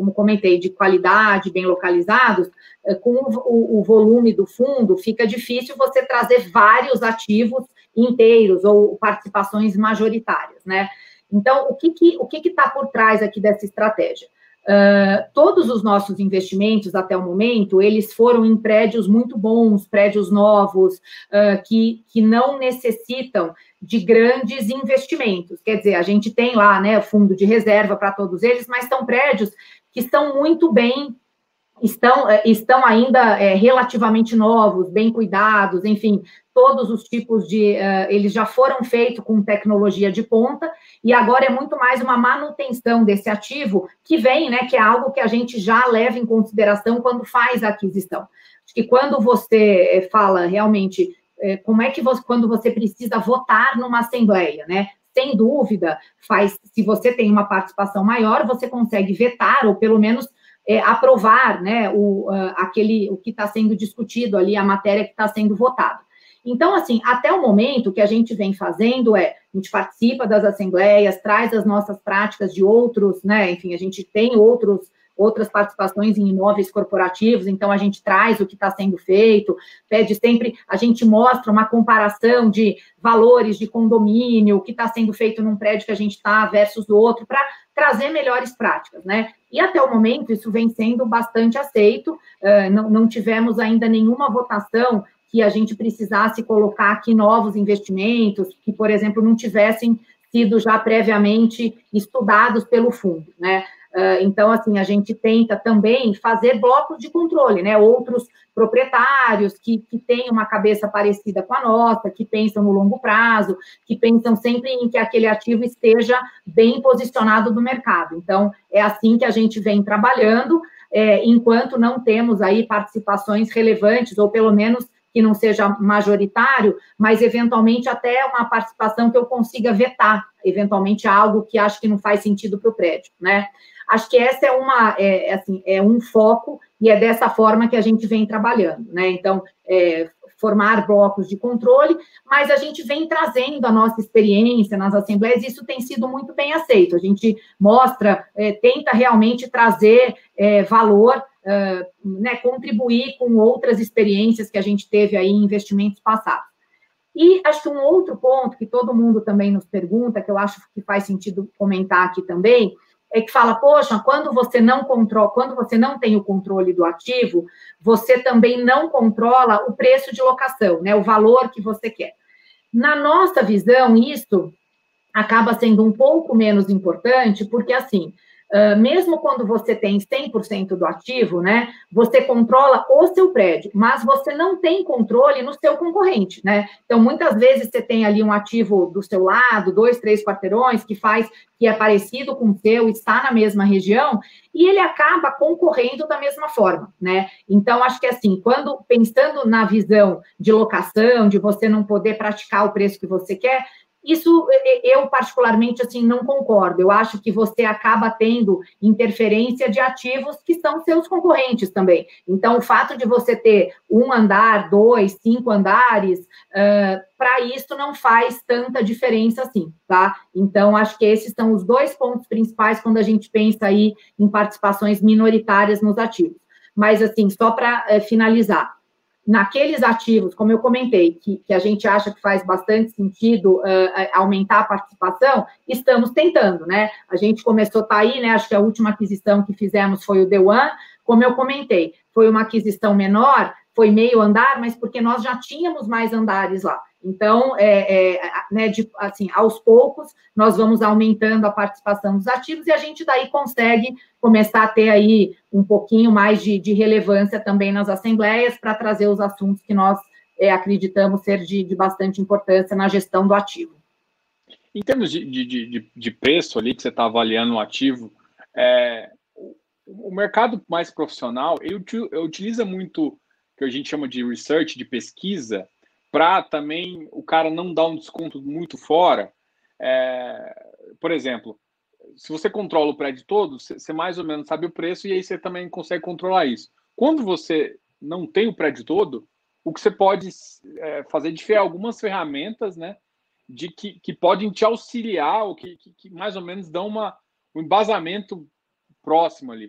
como comentei, de qualidade, bem localizados, eh, com o, o, volume do fundo, fica difícil você trazer vários ativos inteiros ou participações majoritárias, né? Então, o que que o que está por trás aqui dessa estratégia? Uh, todos os nossos investimentos até o momento, eles foram em prédios muito bons, prédios novos, uh, que, que não necessitam de grandes investimentos. Quer dizer, a gente tem lá, né, fundo de reserva para todos eles, mas são prédios que estão muito bem estão, é, estão ainda é, relativamente novos, bem cuidados, enfim, todos os tipos de. Uh, eles já foram feitos com tecnologia de ponta, e agora é muito mais uma manutenção desse ativo que vem, né? Que é algo que a gente já leva em consideração quando faz a aquisição. Acho que quando você é, fala realmente como é que você, quando você precisa votar numa assembleia, né? Sem dúvida, faz, se você tem uma participação maior, você consegue vetar ou pelo menos é, aprovar, né, o, uh, aquele, o que está sendo discutido ali, a matéria que está sendo votada. Então, assim, até o momento, o que a gente vem fazendo é, a gente participa das assembleias, traz as nossas práticas de outros, né, enfim, a gente tem outros outras participações em imóveis corporativos, então a gente traz o que está sendo feito, pede sempre, a gente mostra uma comparação de valores de condomínio, o que está sendo feito num prédio que a gente está versus o outro, para trazer melhores práticas, né? E até o momento isso vem sendo bastante aceito, uh, não, não tivemos ainda nenhuma votação que a gente precisasse colocar aqui novos investimentos, que, por exemplo, não tivessem sido já previamente estudados pelo fundo, né? Uh, então, assim, a gente tenta também fazer blocos de controle, né? Outros proprietários que, que têm uma cabeça parecida com a nossa, que pensam no longo prazo, que pensam sempre em que aquele ativo esteja bem posicionado no mercado. Então, é assim que a gente vem trabalhando, é, enquanto não temos aí participações relevantes, ou pelo menos que não seja majoritário, mas eventualmente até uma participação que eu consiga vetar, eventualmente algo que acho que não faz sentido para o prédio, né? Acho que essa é uma, é, é, assim, é um foco e é dessa forma que a gente vem trabalhando, né? Então, é, formar blocos de controle, mas a gente vem trazendo a nossa experiência nas assembleias, e isso tem sido muito bem aceito. A gente mostra, é, tenta realmente trazer é, valor, é, né, contribuir com outras experiências que a gente teve aí em investimentos passados. E acho que um outro ponto que todo mundo também nos pergunta, que eu acho que faz sentido comentar aqui também, é que fala, poxa, quando você não controla, quando você não tem o controle do ativo, você também não controla o preço de locação, né? O valor que você quer. Na nossa visão, isso acaba sendo um pouco menos importante, porque assim, Uh, mesmo quando você tem 100% do ativo, né, você controla o seu prédio, mas você não tem controle no seu concorrente, né? Então, muitas vezes você tem ali um ativo do seu lado, dois, três quarteirões, que faz, que é parecido com o seu, está na mesma região, e ele acaba concorrendo da mesma forma, né? Então, acho que assim, quando pensando na visão de locação, de você não poder praticar o preço que você quer, isso eu particularmente assim não concordo. Eu acho que você acaba tendo interferência de ativos que são seus concorrentes também. Então, o fato de você ter um andar, dois, cinco andares, uh, para isso não faz tanta diferença assim, tá? Então, acho que esses são os dois pontos principais quando a gente pensa aí em participações minoritárias nos ativos. Mas, assim, só para uh, finalizar, naqueles ativos, como eu comentei, que, que, a gente acha que faz bastante sentido uh, aumentar a participação, estamos tentando, né? A gente começou, tá aí, né? Acho que a última aquisição que fizemos foi o The One, como eu comentei, foi uma aquisição menor, foi meio andar, mas porque nós já tínhamos mais andares lá. Então, é, é, né, de, assim, aos poucos, nós vamos aumentando a participação dos ativos e a gente daí consegue começar a ter aí um pouquinho mais de, de relevância também nas assembleias para trazer os assuntos que nós é, acreditamos ser de, de, bastante importância na gestão do ativo. Em termos de, de, de preço ali que você está avaliando o ativo, é, o mercado mais profissional ele utiliza muito o que a gente chama de research, de pesquisa, para também o cara não dar um desconto muito fora. É, por exemplo, se você controla o prédio todo, você mais ou menos sabe o preço e aí você também consegue controlar isso. Quando você não tem o prédio todo, o que você pode é, fazer de algumas ferramentas, né, de que, que podem te auxiliar, ou que, que, que mais ou menos dão uma, um embasamento próximo ali.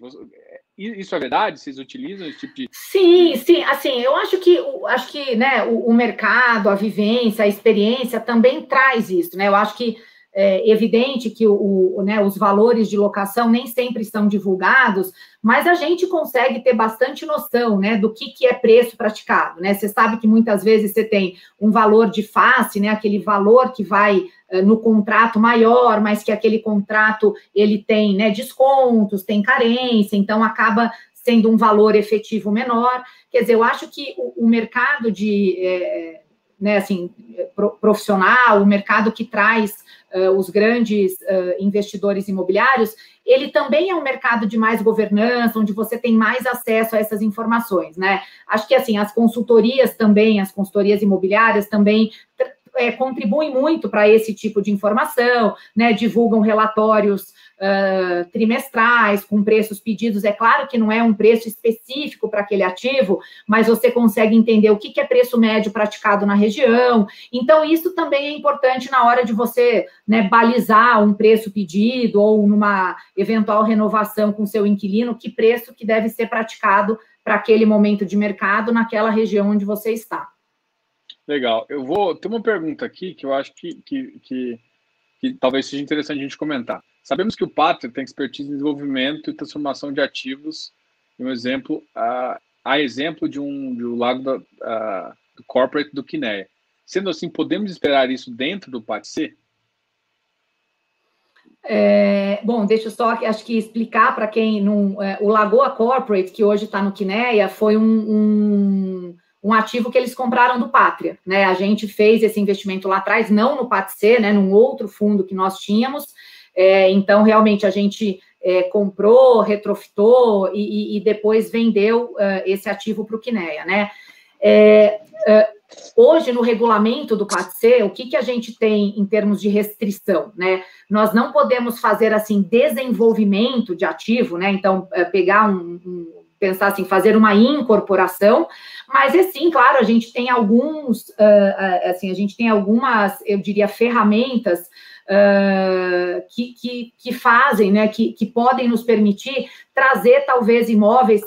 Isso é verdade? Vocês utilizam esse tipo de. Sim, sim. Assim, eu acho que acho que né, o, o mercado, a vivência, a experiência também traz isso, né? Eu acho que é evidente que o, o, né, os valores de locação nem sempre são divulgados, mas a gente consegue ter bastante noção né, do que, que é preço praticado. Né? Você sabe que muitas vezes você tem um valor de face, né, aquele valor que vai uh, no contrato maior, mas que aquele contrato ele tem né, descontos, tem carência, então acaba sendo um valor efetivo menor. Quer dizer, eu acho que o, o mercado de, é, né, assim, profissional, o mercado que traz uh, os grandes uh, investidores imobiliários, ele também é um mercado de mais governança, onde você tem mais acesso a essas informações, né? Acho que assim as consultorias também, as consultorias imobiliárias também é, contribuem muito para esse tipo de informação, né? Divulgam relatórios uh, trimestrais com preços pedidos. É claro que não é um preço específico para aquele ativo, mas você consegue entender o que, que é preço médio praticado na região. Então, isso também é importante na hora de você né, balizar um preço pedido ou numa eventual renovação com seu inquilino, que preço que deve ser praticado para aquele momento de mercado naquela região onde você está. Legal. Eu vou. Tem uma pergunta aqui que eu acho que, que, que, que talvez seja interessante a gente comentar. Sabemos que o Pátria tem expertise em desenvolvimento e transformação de ativos. Um exemplo, a, a exemplo de um, de um lado da, do corporate do Quineia. Sendo assim, podemos esperar isso dentro do PATC? É, bom, deixa eu só acho que explicar para quem não. É, o Lagoa Corporate, que hoje está no Quineia, foi um, um um ativo que eles compraram do Pátria, né? A gente fez esse investimento lá atrás, não no PATC, né? Num outro fundo que nós tínhamos. É, então, realmente, a gente é, comprou, retrofitou e, e, depois vendeu uh, esse ativo para o Quineia, né? É, uh, hoje, no regulamento do PATC, o que, que a gente tem em termos de restrição, né? Nós não podemos fazer, assim, desenvolvimento de ativo, né? Então, uh, pegar um, um pensar assim, fazer uma incorporação, mas é sim, claro, a gente tem alguns, uh, assim, a gente tem algumas, eu diria, ferramentas uh, que, que, que, fazem, né, que, que podem nos permitir trazer talvez imóveis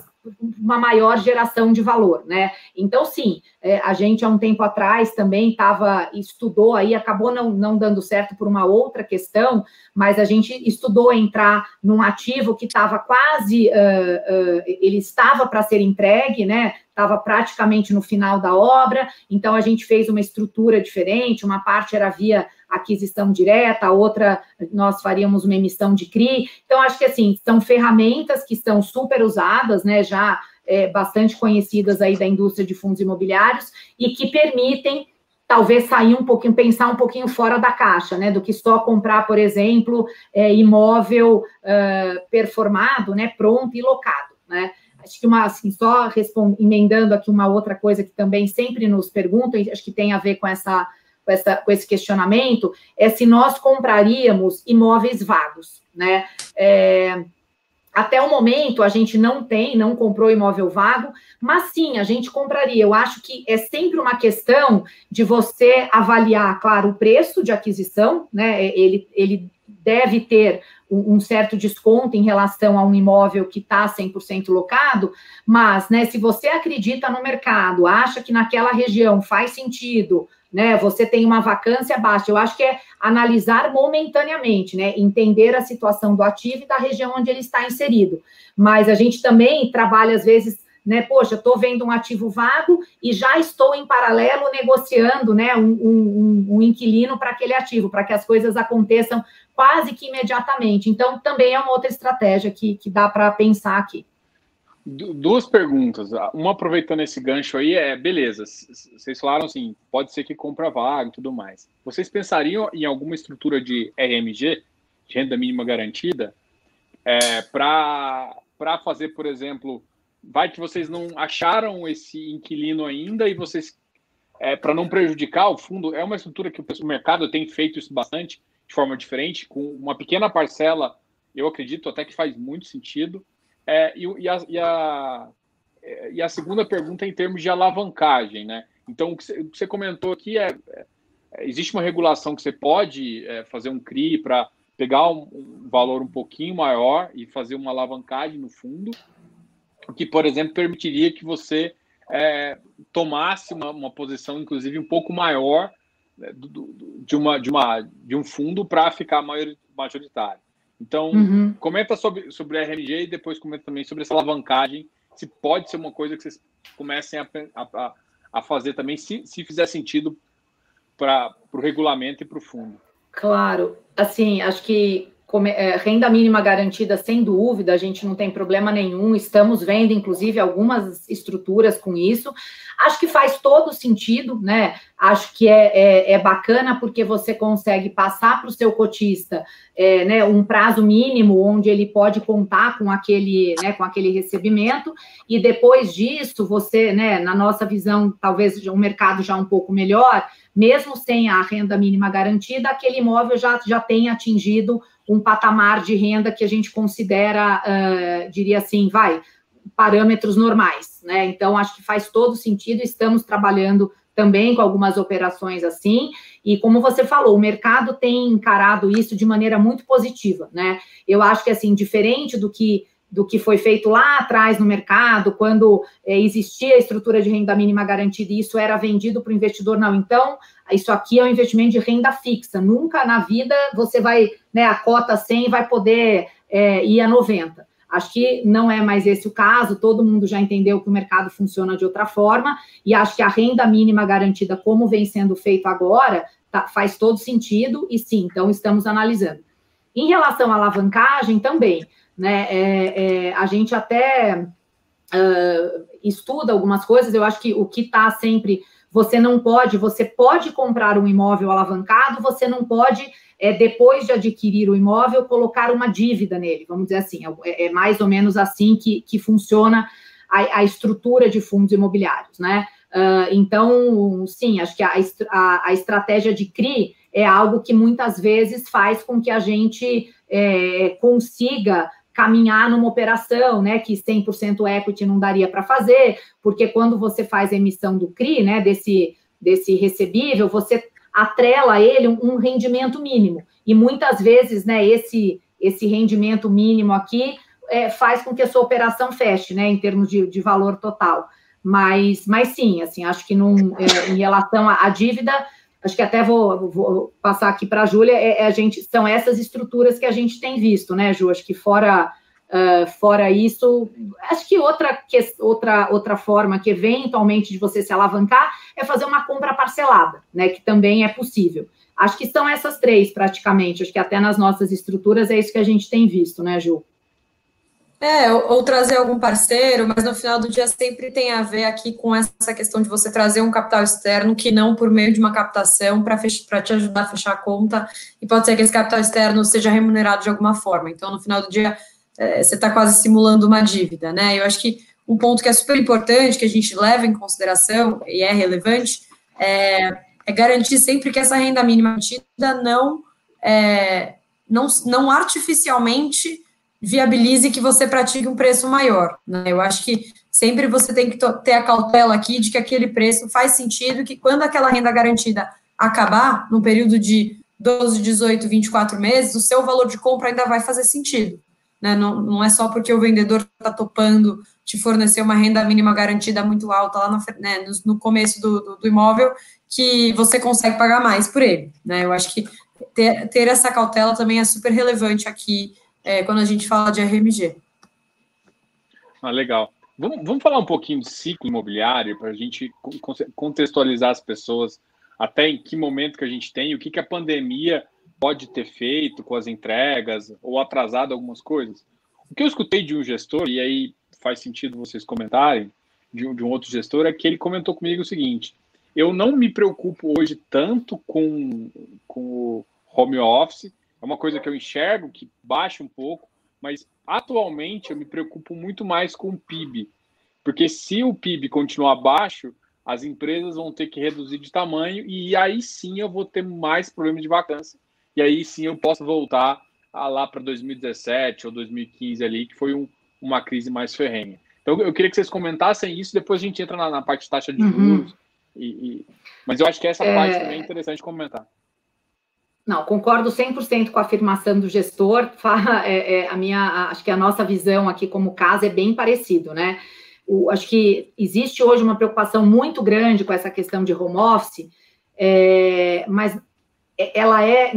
uma maior geração de valor, né? Então, sim, é, a gente há um tempo atrás também estava, estudou aí, acabou não, não dando certo por uma outra questão, mas a gente estudou entrar num ativo que estava quase, uh, uh, ele estava para ser entregue, né? Estava praticamente no final da obra, então a gente fez uma estrutura diferente, uma parte era via aquisição direta, a outra nós faríamos uma emissão de CRI. Então, acho que assim, são ferramentas que são super usadas, né? Já é, bastante conhecidas aí da indústria de fundos imobiliários e que permitem talvez sair um pouquinho, pensar um pouquinho fora da caixa, né? Do que só comprar, por exemplo, é, imóvel performado, né? Pronto e locado, né? Acho que uma, assim, só emendando aqui uma outra coisa que também sempre nos perguntam, acho que tem a ver com essa com, essa, com esse questionamento é se nós compraríamos imóveis vagos, né? É, até o momento, a gente não tem, não comprou imóvel vago, mas sim, a gente compraria. Eu acho que é sempre uma questão de você avaliar, claro, o preço de aquisição, né? Ele, ele deve ter um, certo desconto em relação a um imóvel que está 100% locado, mas, né, se você acredita no mercado, acha que naquela região faz sentido né? Você tem uma vacância baixa. Eu acho que é analisar momentaneamente, né? Entender a situação do ativo e da região onde ele está inserido. Mas a gente também trabalha, às vezes, né? Poxa, estou vendo um ativo vago e já estou em paralelo negociando, né? Um, um, um inquilino para aquele ativo, para que as coisas aconteçam quase que imediatamente. Então, também é uma outra estratégia que, que dá para pensar aqui. Duas perguntas. Uma aproveitando esse gancho aí é, beleza, vocês falaram assim, pode ser que compra vaga e tudo mais. Vocês pensariam em alguma estrutura de RMG, de renda mínima garantida, é, para fazer, por exemplo, vai que vocês não acharam esse inquilino ainda e vocês, é, para não prejudicar o fundo, é uma estrutura que o mercado tem feito isso bastante, de forma diferente, com uma pequena parcela, eu acredito até que faz muito sentido, é, e, e, a, e, a, e, a, segunda pergunta é em termos de alavancagem, né? Então, o que você, comentou aqui é, é, existe uma regulação que você pode é, fazer um CRI para pegar um, um, valor um pouquinho maior e fazer uma alavancagem no fundo, que, por exemplo, permitiria que você é, tomasse uma, uma, posição, inclusive, um pouco maior né, do, do, de, uma, de, uma, de um fundo para ficar maior, majoritário. Então, uhum. comenta sobre, sobre a RNG e depois comenta também sobre essa alavancagem, se pode ser uma coisa que vocês comecem a, a, a fazer também, se, se fizer sentido para o regulamento e para o fundo. Claro, assim, acho que é, renda mínima garantida, sem dúvida, a gente não tem problema nenhum, estamos vendo, inclusive, algumas estruturas com isso. Acho que faz todo sentido, né? Acho que é, é, é bacana porque você consegue passar para o seu cotista é, né, um prazo mínimo onde ele pode contar com aquele, né, com aquele recebimento, e depois disso, você, né, na nossa visão, talvez um mercado já um pouco melhor, mesmo sem a renda mínima garantida, aquele imóvel já, já tem atingido um patamar de renda que a gente considera, uh, diria assim, vai, parâmetros normais, né? Então, acho que faz todo sentido, estamos trabalhando também com algumas operações assim, e como você falou, o mercado tem encarado isso de maneira muito positiva, né? Eu acho que, assim, diferente do que do que foi feito lá atrás no mercado, quando é, existia a estrutura de renda mínima garantida e isso era vendido para o investidor, não. Então, isso aqui é um investimento de renda fixa. Nunca na vida você vai, né, a cota 100 vai poder é, ir a 90. Acho que não é mais esse o caso, todo mundo já entendeu que o mercado funciona de outra forma, e acho que a renda mínima garantida, como vem sendo feito agora, tá, faz todo sentido, e sim, então estamos analisando. Em relação à alavancagem, também né? É, é, a gente até uh, estuda algumas coisas, eu acho que o que está sempre. Você não pode, você pode comprar um imóvel alavancado, você não pode, é, depois de adquirir o imóvel, colocar uma dívida nele, vamos dizer assim. É, é mais ou menos assim que, que funciona a, a estrutura de fundos imobiliários, né? Uh, então, sim, acho que a, a, a, estratégia de CRI é algo que muitas vezes faz com que a gente é, consiga caminhar numa operação, né, que 100% equity não daria para fazer, porque quando você faz a emissão do CRI, né, desse, desse recebível, você atrela a ele um, rendimento mínimo. E muitas vezes, né, esse, esse rendimento mínimo aqui é, faz com que a sua operação feche, né, em termos de, de valor total. Mas, mas sim, assim, acho que num, é, em relação à dívida, acho que até vou, vou passar aqui para a Júlia, é, é, a gente, são essas estruturas que a gente tem visto, né, Ju? Acho que fora, uh, fora isso, acho que outra, que outra, outra forma que eventualmente de você se alavancar é fazer uma compra parcelada, né? Que também é possível. Acho que são essas três praticamente, acho que até nas nossas estruturas é isso que a gente tem visto, né, Ju? É, ou, ou, trazer algum parceiro, mas no final do dia sempre tem a ver aqui com essa questão de você trazer um capital externo que não por meio de uma captação para te ajudar a fechar a conta, e pode ser que esse capital externo seja remunerado de alguma forma. Então, no final do dia, é, você está quase simulando uma dívida, né? Eu acho que um ponto que é super importante, que a gente leva em consideração e é relevante, é, é garantir sempre que essa renda mínima não, é, não, não artificialmente viabilize que você pratique um preço maior. Né? Eu acho que sempre você tem que ter a cautela aqui de que aquele preço faz sentido, que quando aquela renda garantida acabar, no período de 12, 18, 24 meses, o seu valor de compra ainda vai fazer sentido. Né? Não, não é só porque o vendedor está topando te fornecer uma renda mínima garantida muito alta lá no, né, no, começo do, do, do, imóvel que você consegue pagar mais por ele. Né? Eu acho que ter, ter essa cautela também é super relevante aqui é, quando a gente fala de RMG. Ah, legal. Vamos, vamos falar um pouquinho de ciclo imobiliário para a gente contextualizar as pessoas até em que momento que a gente tem, o que, que a pandemia pode ter feito com as entregas ou atrasado algumas coisas. O que eu escutei de um gestor, e aí faz sentido vocês comentarem, de um, de um outro gestor, é que ele comentou comigo o seguinte: eu não me preocupo hoje tanto com, com o home office, é uma coisa que eu enxergo que baixa um pouco, mas atualmente eu me preocupo muito mais com o PIB, porque se o PIB continuar baixo, as empresas vão ter que reduzir de tamanho e aí sim eu vou ter mais problemas de vacância e aí sim eu posso voltar a lá para 2017 ou 2015 ali, que foi um, uma crise mais ferrenha. Então eu queria que vocês comentassem isso, depois a gente entra na, na parte de taxa de uhum. juros. Uhum. E, e, mas eu acho que essa é... parte também é interessante comentar. Não, concordo 100% com a afirmação do gestor. É, é, a minha, acho que a nossa visão aqui como casa é bem parecido, né? O, acho que existe hoje uma preocupação muito grande com essa questão de home office, é, mas ela é,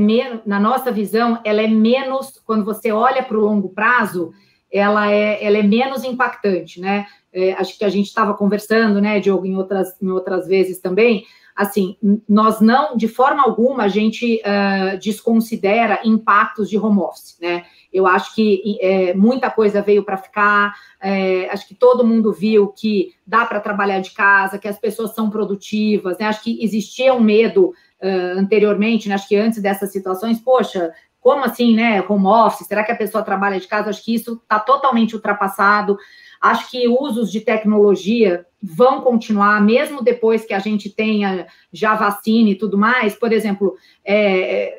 na nossa visão, ela é menos, quando você olha para o longo prazo, ela é, ela é menos impactante, né? É, acho que a gente estava conversando, né, Diogo, em outras, em outras vezes também, assim, nós não, de forma alguma, a gente uh, desconsidera impactos de home office, né? Eu acho que é, muita coisa veio para ficar. É, acho que todo mundo viu que dá para trabalhar de casa, que as pessoas são produtivas. Né? Acho que existia um medo uh, anteriormente, né? acho que antes dessas situações, poxa, como assim, né? Home office? Será que a pessoa trabalha de casa? Acho que isso está totalmente ultrapassado. Acho que usos de tecnologia vão continuar, mesmo depois que a gente tenha já vacina e tudo mais. Por exemplo, é,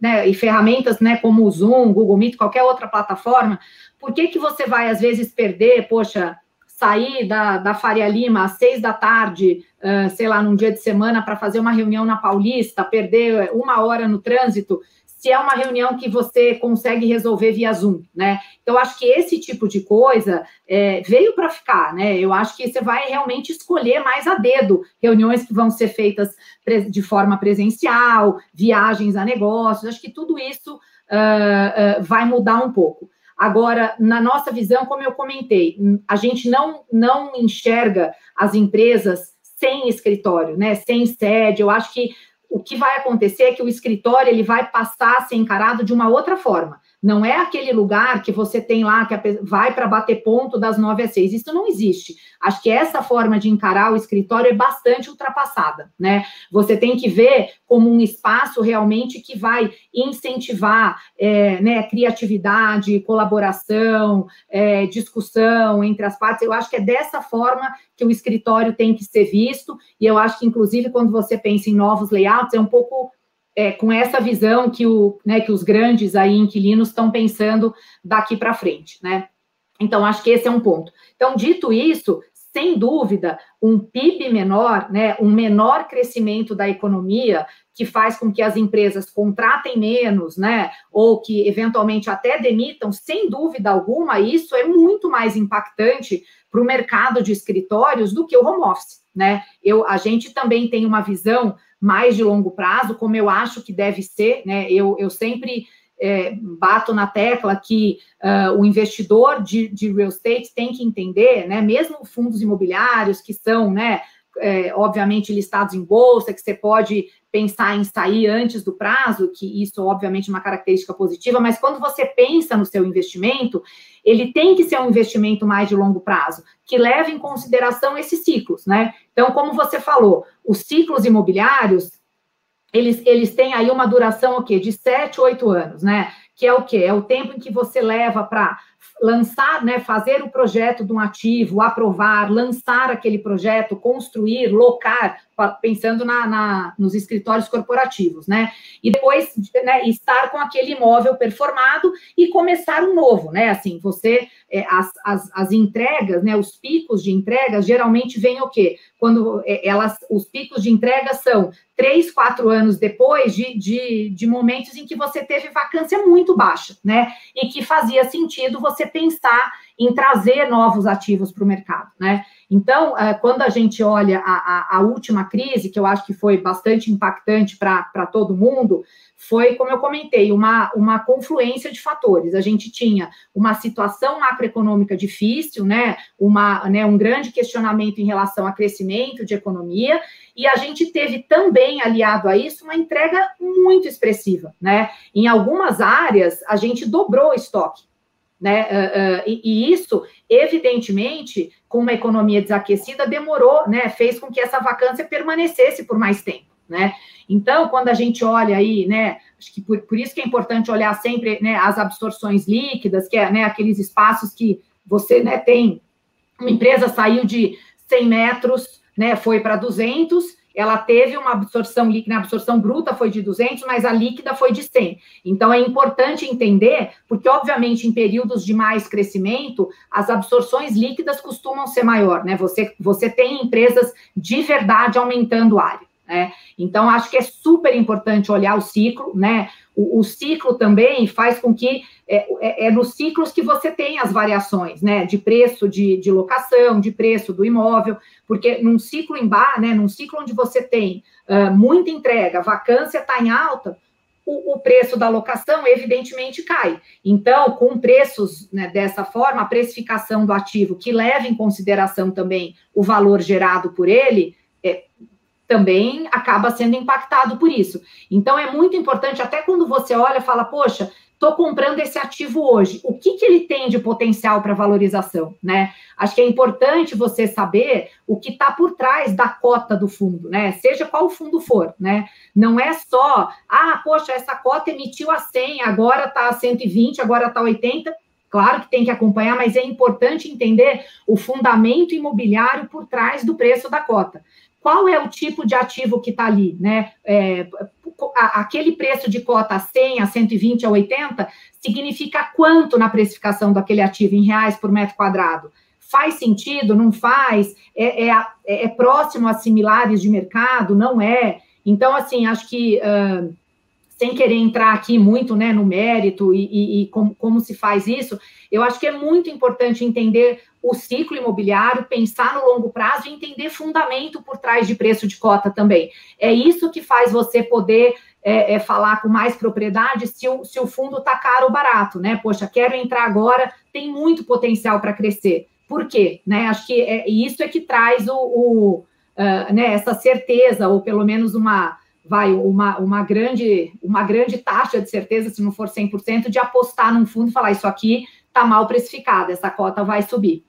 né, e ferramentas né, como o Zoom, Google Meet, qualquer outra plataforma, por que, que você vai, às vezes, perder, poxa, sair da, da Faria Lima às seis da tarde, uh, sei lá, num dia de semana, para fazer uma reunião na Paulista, perder uma hora no trânsito, se é uma reunião que você consegue resolver via Zoom, né? Então, acho que esse tipo de coisa é, veio para ficar, né? Eu acho que você vai realmente escolher mais a dedo reuniões que vão ser feitas de forma presencial, viagens a negócios, acho que tudo isso uh, uh, vai mudar um pouco. Agora, na nossa visão, como eu comentei, a gente não, não enxerga as empresas sem escritório, né? Sem sede. Eu acho que o que vai acontecer é que o escritório ele vai passar a ser encarado de uma outra forma. Não é aquele lugar que você tem lá que vai para bater ponto das nove às seis. Isso não existe. Acho que essa forma de encarar o escritório é bastante ultrapassada, né? Você tem que ver como um espaço realmente que vai incentivar é, né, criatividade, colaboração, é, discussão entre as partes. Eu acho que é dessa forma que o escritório tem que ser visto, e eu acho que, inclusive, quando você pensa em novos layouts, é um pouco é, com essa visão que, o, né, que os grandes aí inquilinos estão pensando daqui para frente, né? Então, acho que esse é um ponto. Então, dito isso, sem dúvida, um PIB menor, né, um menor crescimento da economia, que faz com que as empresas contratem menos, né, ou que eventualmente até demitam, sem dúvida alguma, isso é muito mais impactante para o mercado de escritórios do que o home office, né? Eu, a gente também tem uma visão mais de longo prazo, como eu acho que deve ser, né? Eu, eu sempre é, bato na tecla que uh, o investidor de, de, real estate tem que entender, né? Mesmo fundos imobiliários que são, né? É, obviamente listados em bolsa, que você pode pensar em sair antes do prazo, que isso obviamente é uma característica positiva, mas quando você pensa no seu investimento, ele tem que ser um investimento mais de longo prazo, que leve em consideração esses ciclos, né? Então, como você falou, os ciclos imobiliários, eles, eles têm aí uma duração o quê? De 7, 8 anos, né? Que é o quê? É o tempo em que você leva para lançar, né, fazer o projeto de um ativo, aprovar, lançar aquele projeto, construir, locar, pensando na, na, nos escritórios corporativos, né? E depois né, estar com aquele imóvel performado e começar um novo, né? Assim, você é, as, as, as, entregas, né? Os picos de entregas geralmente vêm o quê? Quando é, elas, os picos de entrega são três, quatro anos depois de, de, de momentos em que você teve vacância muito baixa, né? E que fazia sentido você pensar em trazer novos ativos para o mercado, né? Então, é, quando a gente olha a, a, a, última crise, que eu acho que foi bastante impactante para todo mundo, foi, como eu comentei, uma, uma confluência de fatores. A gente tinha uma situação macroeconômica difícil, né? Uma, né, um grande questionamento em relação a crescimento de economia, e a gente teve também, aliado a isso, uma entrega muito expressiva, né? Em algumas áreas, a gente dobrou o estoque né? Uh, uh, e, e, isso, evidentemente, com uma economia desaquecida, demorou, né? Fez com que essa vacância permanecesse por mais tempo, né? Então, quando a gente olha aí, né? Acho que por, por isso que é importante olhar sempre né, as absorções líquidas, que é né, aqueles espaços que você né, tem. Uma empresa saiu de 100 metros, né? Foi para 200 ela teve uma absorção líquida, a absorção bruta foi de 200, mas a líquida foi de 100. Então, é importante entender, porque, obviamente, em períodos de mais crescimento, as absorções líquidas costumam ser maior, né? Você, você tem empresas de verdade aumentando área. Né? Então, acho que é super importante olhar o ciclo, né? O, o ciclo também faz com que é, é, é, nos ciclos que você tem as variações, né? De preço de, de locação, de preço do imóvel, porque num ciclo em bar, né? Num ciclo onde você tem uh, muita entrega, vacância está em alta, o, o, preço da locação evidentemente cai. Então, com preços né, dessa forma, a precificação do ativo que leva em consideração também o valor gerado por ele, é, também acaba sendo impactado por isso. Então é muito importante, até quando você olha fala, poxa, estou comprando esse ativo hoje, o que, que ele tem de potencial para valorização, né? Acho que é importante você saber o que está por trás da cota do fundo, né? Seja qual fundo for, né? Não é só, ah, poxa, essa cota emitiu a 100, agora está a 120, agora está 80. Claro que tem que acompanhar, mas é importante entender o fundamento imobiliário por trás do preço da cota qual é o tipo de ativo que está ali, né? É, aquele preço de cota a 100, a 120, a 80, significa quanto na precificação daquele ativo em reais por metro quadrado? Faz sentido? Não faz? É, é, é próximo a similares de mercado? Não é? Então, assim, acho que, uh, sem querer entrar aqui muito né, no mérito e, e, e como, como se faz isso, eu acho que é muito importante entender o ciclo imobiliário, pensar no longo prazo e entender fundamento por trás de preço de cota também. É isso que faz você poder é, é, falar com mais propriedade se o, se o fundo está caro ou barato, né? Poxa, quero entrar agora, tem muito potencial para crescer. Por quê? Né? Acho que é, isso é que traz o, o uh, né, essa certeza, ou pelo menos uma vai uma, uma grande uma grande taxa de certeza, se não for 100%, de apostar num fundo e falar isso aqui está mal precificado, essa cota vai subir.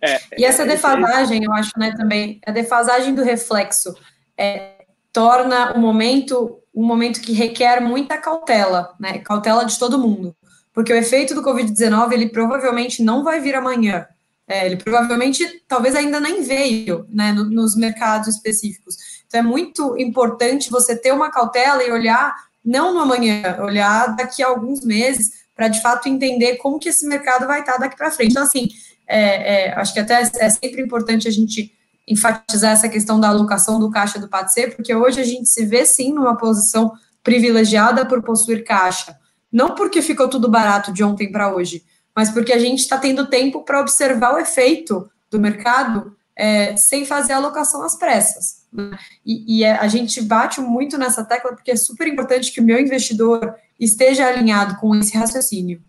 É, e essa é, defasagem, eu acho, né, também, a defasagem do reflexo é, torna o momento um momento que requer muita cautela, né, cautela de todo mundo, porque o efeito do Covid-19, ele provavelmente não vai vir amanhã, é, ele provavelmente, talvez ainda nem veio, né, no, nos mercados específicos. Então, é muito importante você ter uma cautela e olhar, não no amanhã, olhar daqui a alguns meses, para de fato entender como que esse mercado vai estar daqui para frente. Então, assim, é, é, acho que até é sempre importante a gente enfatizar essa questão da alocação do caixa do PATC, porque hoje a gente se vê sim numa posição privilegiada por possuir caixa. Não porque ficou tudo barato de ontem para hoje, mas porque a gente está tendo tempo para observar o efeito do mercado é, sem fazer alocação às pressas. Né? E, e, é, a gente bate muito nessa tecla porque é super importante que o meu investidor esteja alinhado com esse raciocínio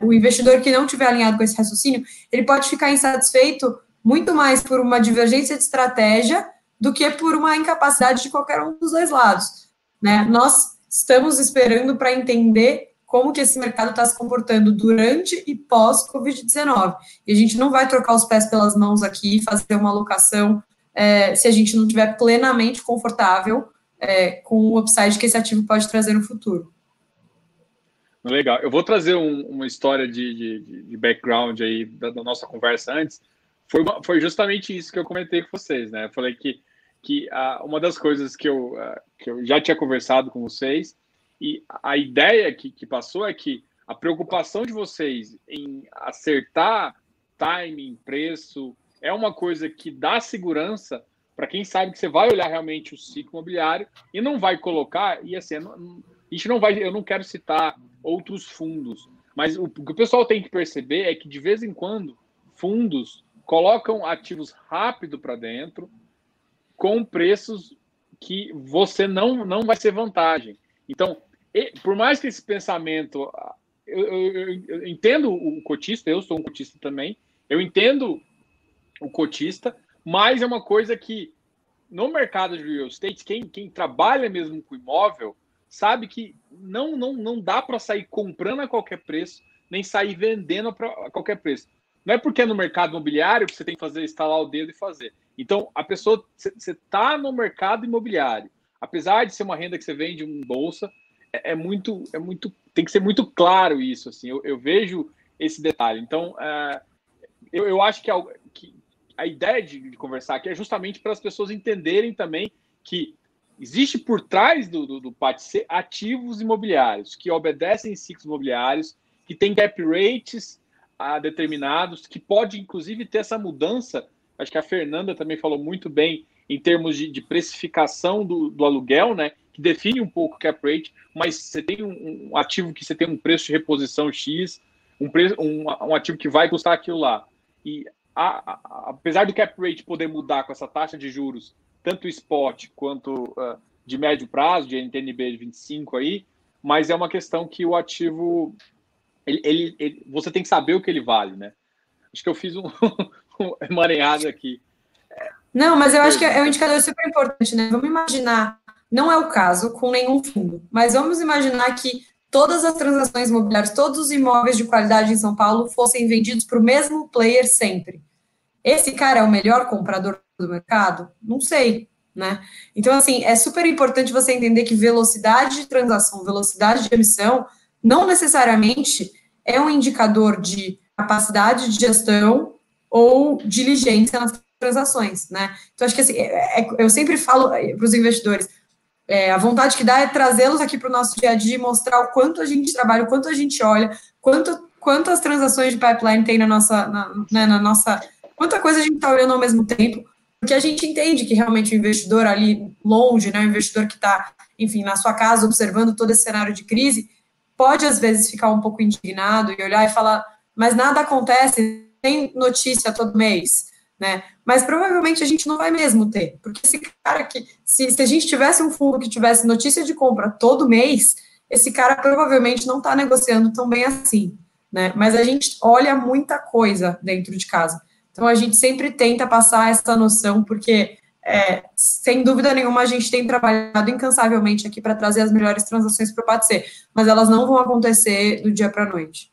o investidor que não tiver alinhado com esse raciocínio, ele pode ficar insatisfeito muito mais por uma divergência de estratégia do que por uma incapacidade de qualquer um dos dois lados. Né? Nós estamos esperando para entender como que esse mercado está se comportando durante e pós-Covid-19. E a gente não vai trocar os pés pelas mãos aqui, fazer uma alocação é, se a gente não estiver plenamente confortável é, com o upside que esse ativo pode trazer no futuro. Legal. Eu vou trazer um, uma história de, de, de, background aí da, da, nossa conversa antes. Foi, uma, foi justamente isso que eu comentei com vocês, né? Eu falei que, que uma das coisas que eu, que eu já tinha conversado com vocês e a ideia que, que passou é que a preocupação de vocês em acertar timing, preço, é uma coisa que dá segurança para quem sabe que você vai olhar realmente o ciclo imobiliário e não vai colocar, e assim, a gente não vai, eu não quero citar outros fundos, mas o, o que o pessoal tem que perceber é que de vez em quando fundos colocam ativos rápido para dentro com preços que você não, não vai ser vantagem. Então, por mais que esse pensamento. Eu, eu, eu, entendo o cotista, eu sou um cotista também, eu entendo o cotista, mas é uma coisa que no mercado de real estate, quem, quem trabalha mesmo com imóvel, sabe que não não, não dá para sair comprando a qualquer preço, nem sair vendendo a qualquer preço. Não é porque é no mercado imobiliário que você tem que fazer instalar o dedo e fazer. Então, a pessoa, você está no mercado imobiliário, apesar de ser uma renda que você vende em bolsa, é, é, muito, é muito, tem que ser muito claro isso. Assim, eu, eu vejo esse detalhe. Então, é, eu, eu acho que a, que a ideia de, de conversar aqui é justamente para as pessoas entenderem também que Existe por trás do, do, do PATC ativos imobiliários que obedecem ciclos imobiliários, que tem cap rates ah, determinados, que pode inclusive ter essa mudança. Acho que a Fernanda também falou muito bem em termos de, de precificação do, do, aluguel, né? Que define um pouco o cap rate, mas você tem um, um ativo que você tem um preço de reposição X, um, preço, um, um ativo que vai custar aquilo lá. E a, a, apesar do cap rate poder mudar com essa taxa de juros tanto spot quanto uh, de médio prazo, de NTNB de 25 aí, mas é uma questão que o ativo, ele, ele, ele você tem que saber o que ele vale, né? Acho que eu fiz um, um emaranhado aqui. Não, mas eu acho que é um indicador super importante, né? Vamos imaginar, não é o caso com nenhum fundo, mas vamos imaginar que todas as transações imobiliárias, todos os imóveis de qualidade em São Paulo fossem vendidos para o mesmo player sempre. Esse cara é o melhor comprador do mercado? Não sei, né? Então, assim, é super importante você entender que velocidade de transação, velocidade de emissão, não necessariamente é um indicador de capacidade de gestão ou diligência nas transações, né? Então, acho que assim, é, é, eu sempre falo para os investidores, é, a vontade que dá é trazê-los aqui para o nosso dia a dia e mostrar o quanto a gente trabalha, o quanto a gente olha, quanto, quantas transações de pipeline tem na nossa, na, né, na nossa, quanta coisa a gente está olhando ao mesmo tempo, porque a gente entende que realmente o investidor ali longe, né, o investidor que está, enfim, na sua casa observando todo esse cenário de crise, pode às vezes ficar um pouco indignado e olhar e falar, mas nada acontece, tem notícia todo mês, né? Mas provavelmente a gente não vai mesmo ter, porque esse cara que, se, se a gente tivesse um fundo que tivesse notícia de compra todo mês, esse cara provavelmente não está negociando tão bem assim, né? Mas a gente olha muita coisa dentro de casa. Então a gente sempre tenta passar essa noção, porque é, sem dúvida nenhuma, a gente tem trabalhado incansavelmente aqui para trazer as melhores transações para o PATC, mas elas não vão acontecer do dia para a noite.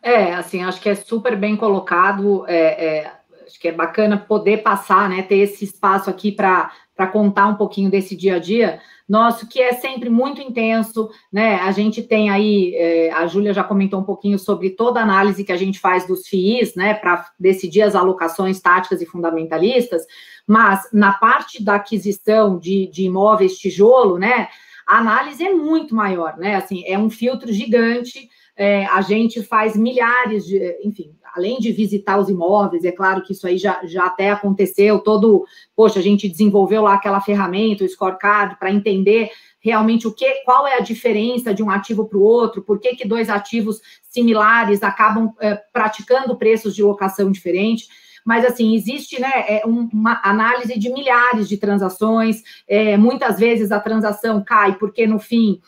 É, assim, acho que é super bem colocado. É, é, acho que é bacana poder passar, né, ter esse espaço aqui para contar um pouquinho desse dia a dia nosso, que é sempre muito intenso, né? A gente tem aí, é, a Júlia já comentou um pouquinho sobre toda a análise que a gente faz dos FIIs, né, para decidir as alocações táticas e fundamentalistas, mas na parte da aquisição de, de imóveis tijolo, né, a análise é muito maior, né? Assim, é um filtro gigante. É, a gente faz milhares de, enfim, além de visitar os imóveis, é claro que isso aí já, já até aconteceu, todo, poxa, a gente desenvolveu lá aquela ferramenta, o scorecard, para entender realmente o que, qual é a diferença de um ativo para o outro, por que, que dois ativos similares acabam é, praticando preços de locação diferentes mas assim, existe né, é uma análise de milhares de transações, é, muitas vezes a transação cai porque no fim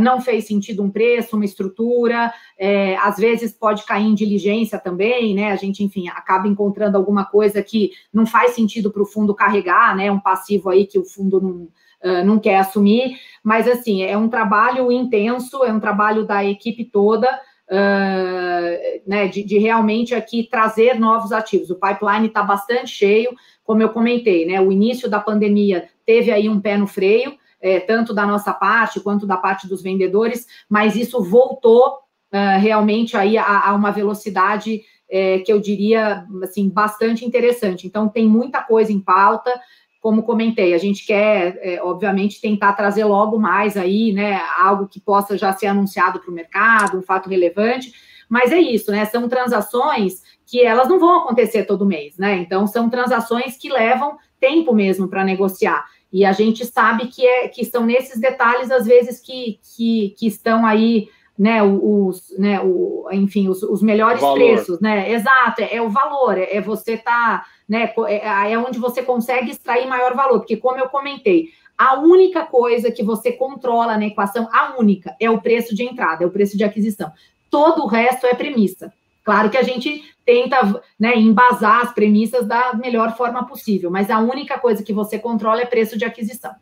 Não fez sentido um preço, uma estrutura, é, às vezes pode cair em diligência também, né? A gente, enfim, acaba encontrando alguma coisa que não faz sentido para o fundo carregar, né? Um passivo aí que o fundo não, uh, não quer assumir, mas assim, é um trabalho intenso, é um trabalho da equipe toda uh, né, de, de, realmente aqui trazer novos ativos. O pipeline está bastante cheio, como eu comentei, né? O início da pandemia teve aí um pé no freio, é, tanto da nossa parte quanto da parte dos vendedores, mas isso voltou uh, realmente aí a, a uma velocidade é, que eu diria assim bastante interessante. Então tem muita coisa em pauta. Como comentei, a gente quer, é, obviamente, tentar trazer logo mais aí, né, algo que possa já ser anunciado para o mercado, um fato relevante, mas é isso, né, são transações que elas não vão acontecer todo mês, né, então são transações que levam tempo mesmo para negociar, e a gente sabe que, é, que são nesses detalhes, às vezes, que, que, que estão aí né, os, né, o, enfim, os, os melhores preços, né? Exato, é, é o valor, é, é você tá, né, é, é onde você consegue extrair maior valor, porque como eu comentei, a única coisa que você controla na equação, a única, é o preço de entrada, é o preço de aquisição. Todo o resto é premissa. Claro que a gente tenta né, embasar as premissas da melhor forma possível, mas a única coisa que você controla é preço de aquisição.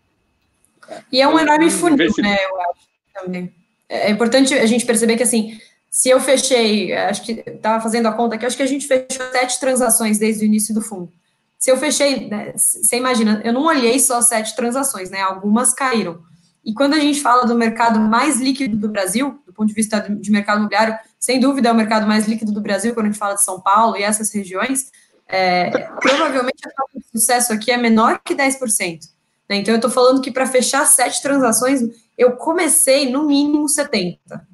E é um enorme funil, né, eu acho, também é importante a gente perceber que, assim, se eu fechei, acho que estava fazendo a conta aqui, acho que a gente fechou sete transações desde o início do fundo. Se eu fechei, né, você imagina, eu não olhei só sete transações, né? Algumas caíram. E quando a gente fala do mercado mais líquido do Brasil, do ponto de vista de mercado imobiliário, sem dúvida é o mercado mais líquido do Brasil quando a gente fala de São Paulo e essas regiões, é, provavelmente a taxa de sucesso aqui é menor que 10%. Né? Então, eu estou falando que para fechar sete transações, eu comecei no mínimo 70.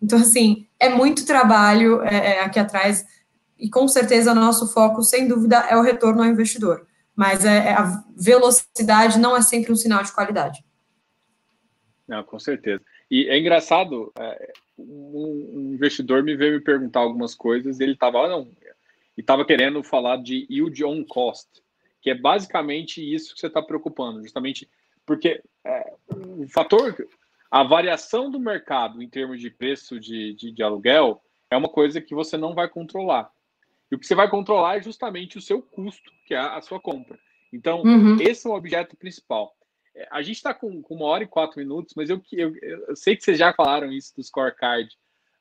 Então, assim, é muito trabalho é, é, aqui atrás, e com certeza o nosso foco, sem dúvida, é o retorno ao investidor. Mas é, é, a velocidade não é sempre um sinal de qualidade. Não, com certeza. E é engraçado, é, um investidor me veio me perguntar algumas coisas, e ele estava, ah, e estava querendo falar de yield on cost, que é basicamente isso que você está preocupando, justamente porque é, o fator, a variação do mercado em termos de preço de, de, de aluguel é uma coisa que você não vai controlar. E o que você vai controlar é justamente o seu custo, que é a sua compra. Então, uhum. esse é o objeto principal. É, a gente está com, com, uma hora e quatro minutos, mas eu, eu, eu, sei que vocês já falaram isso do scorecard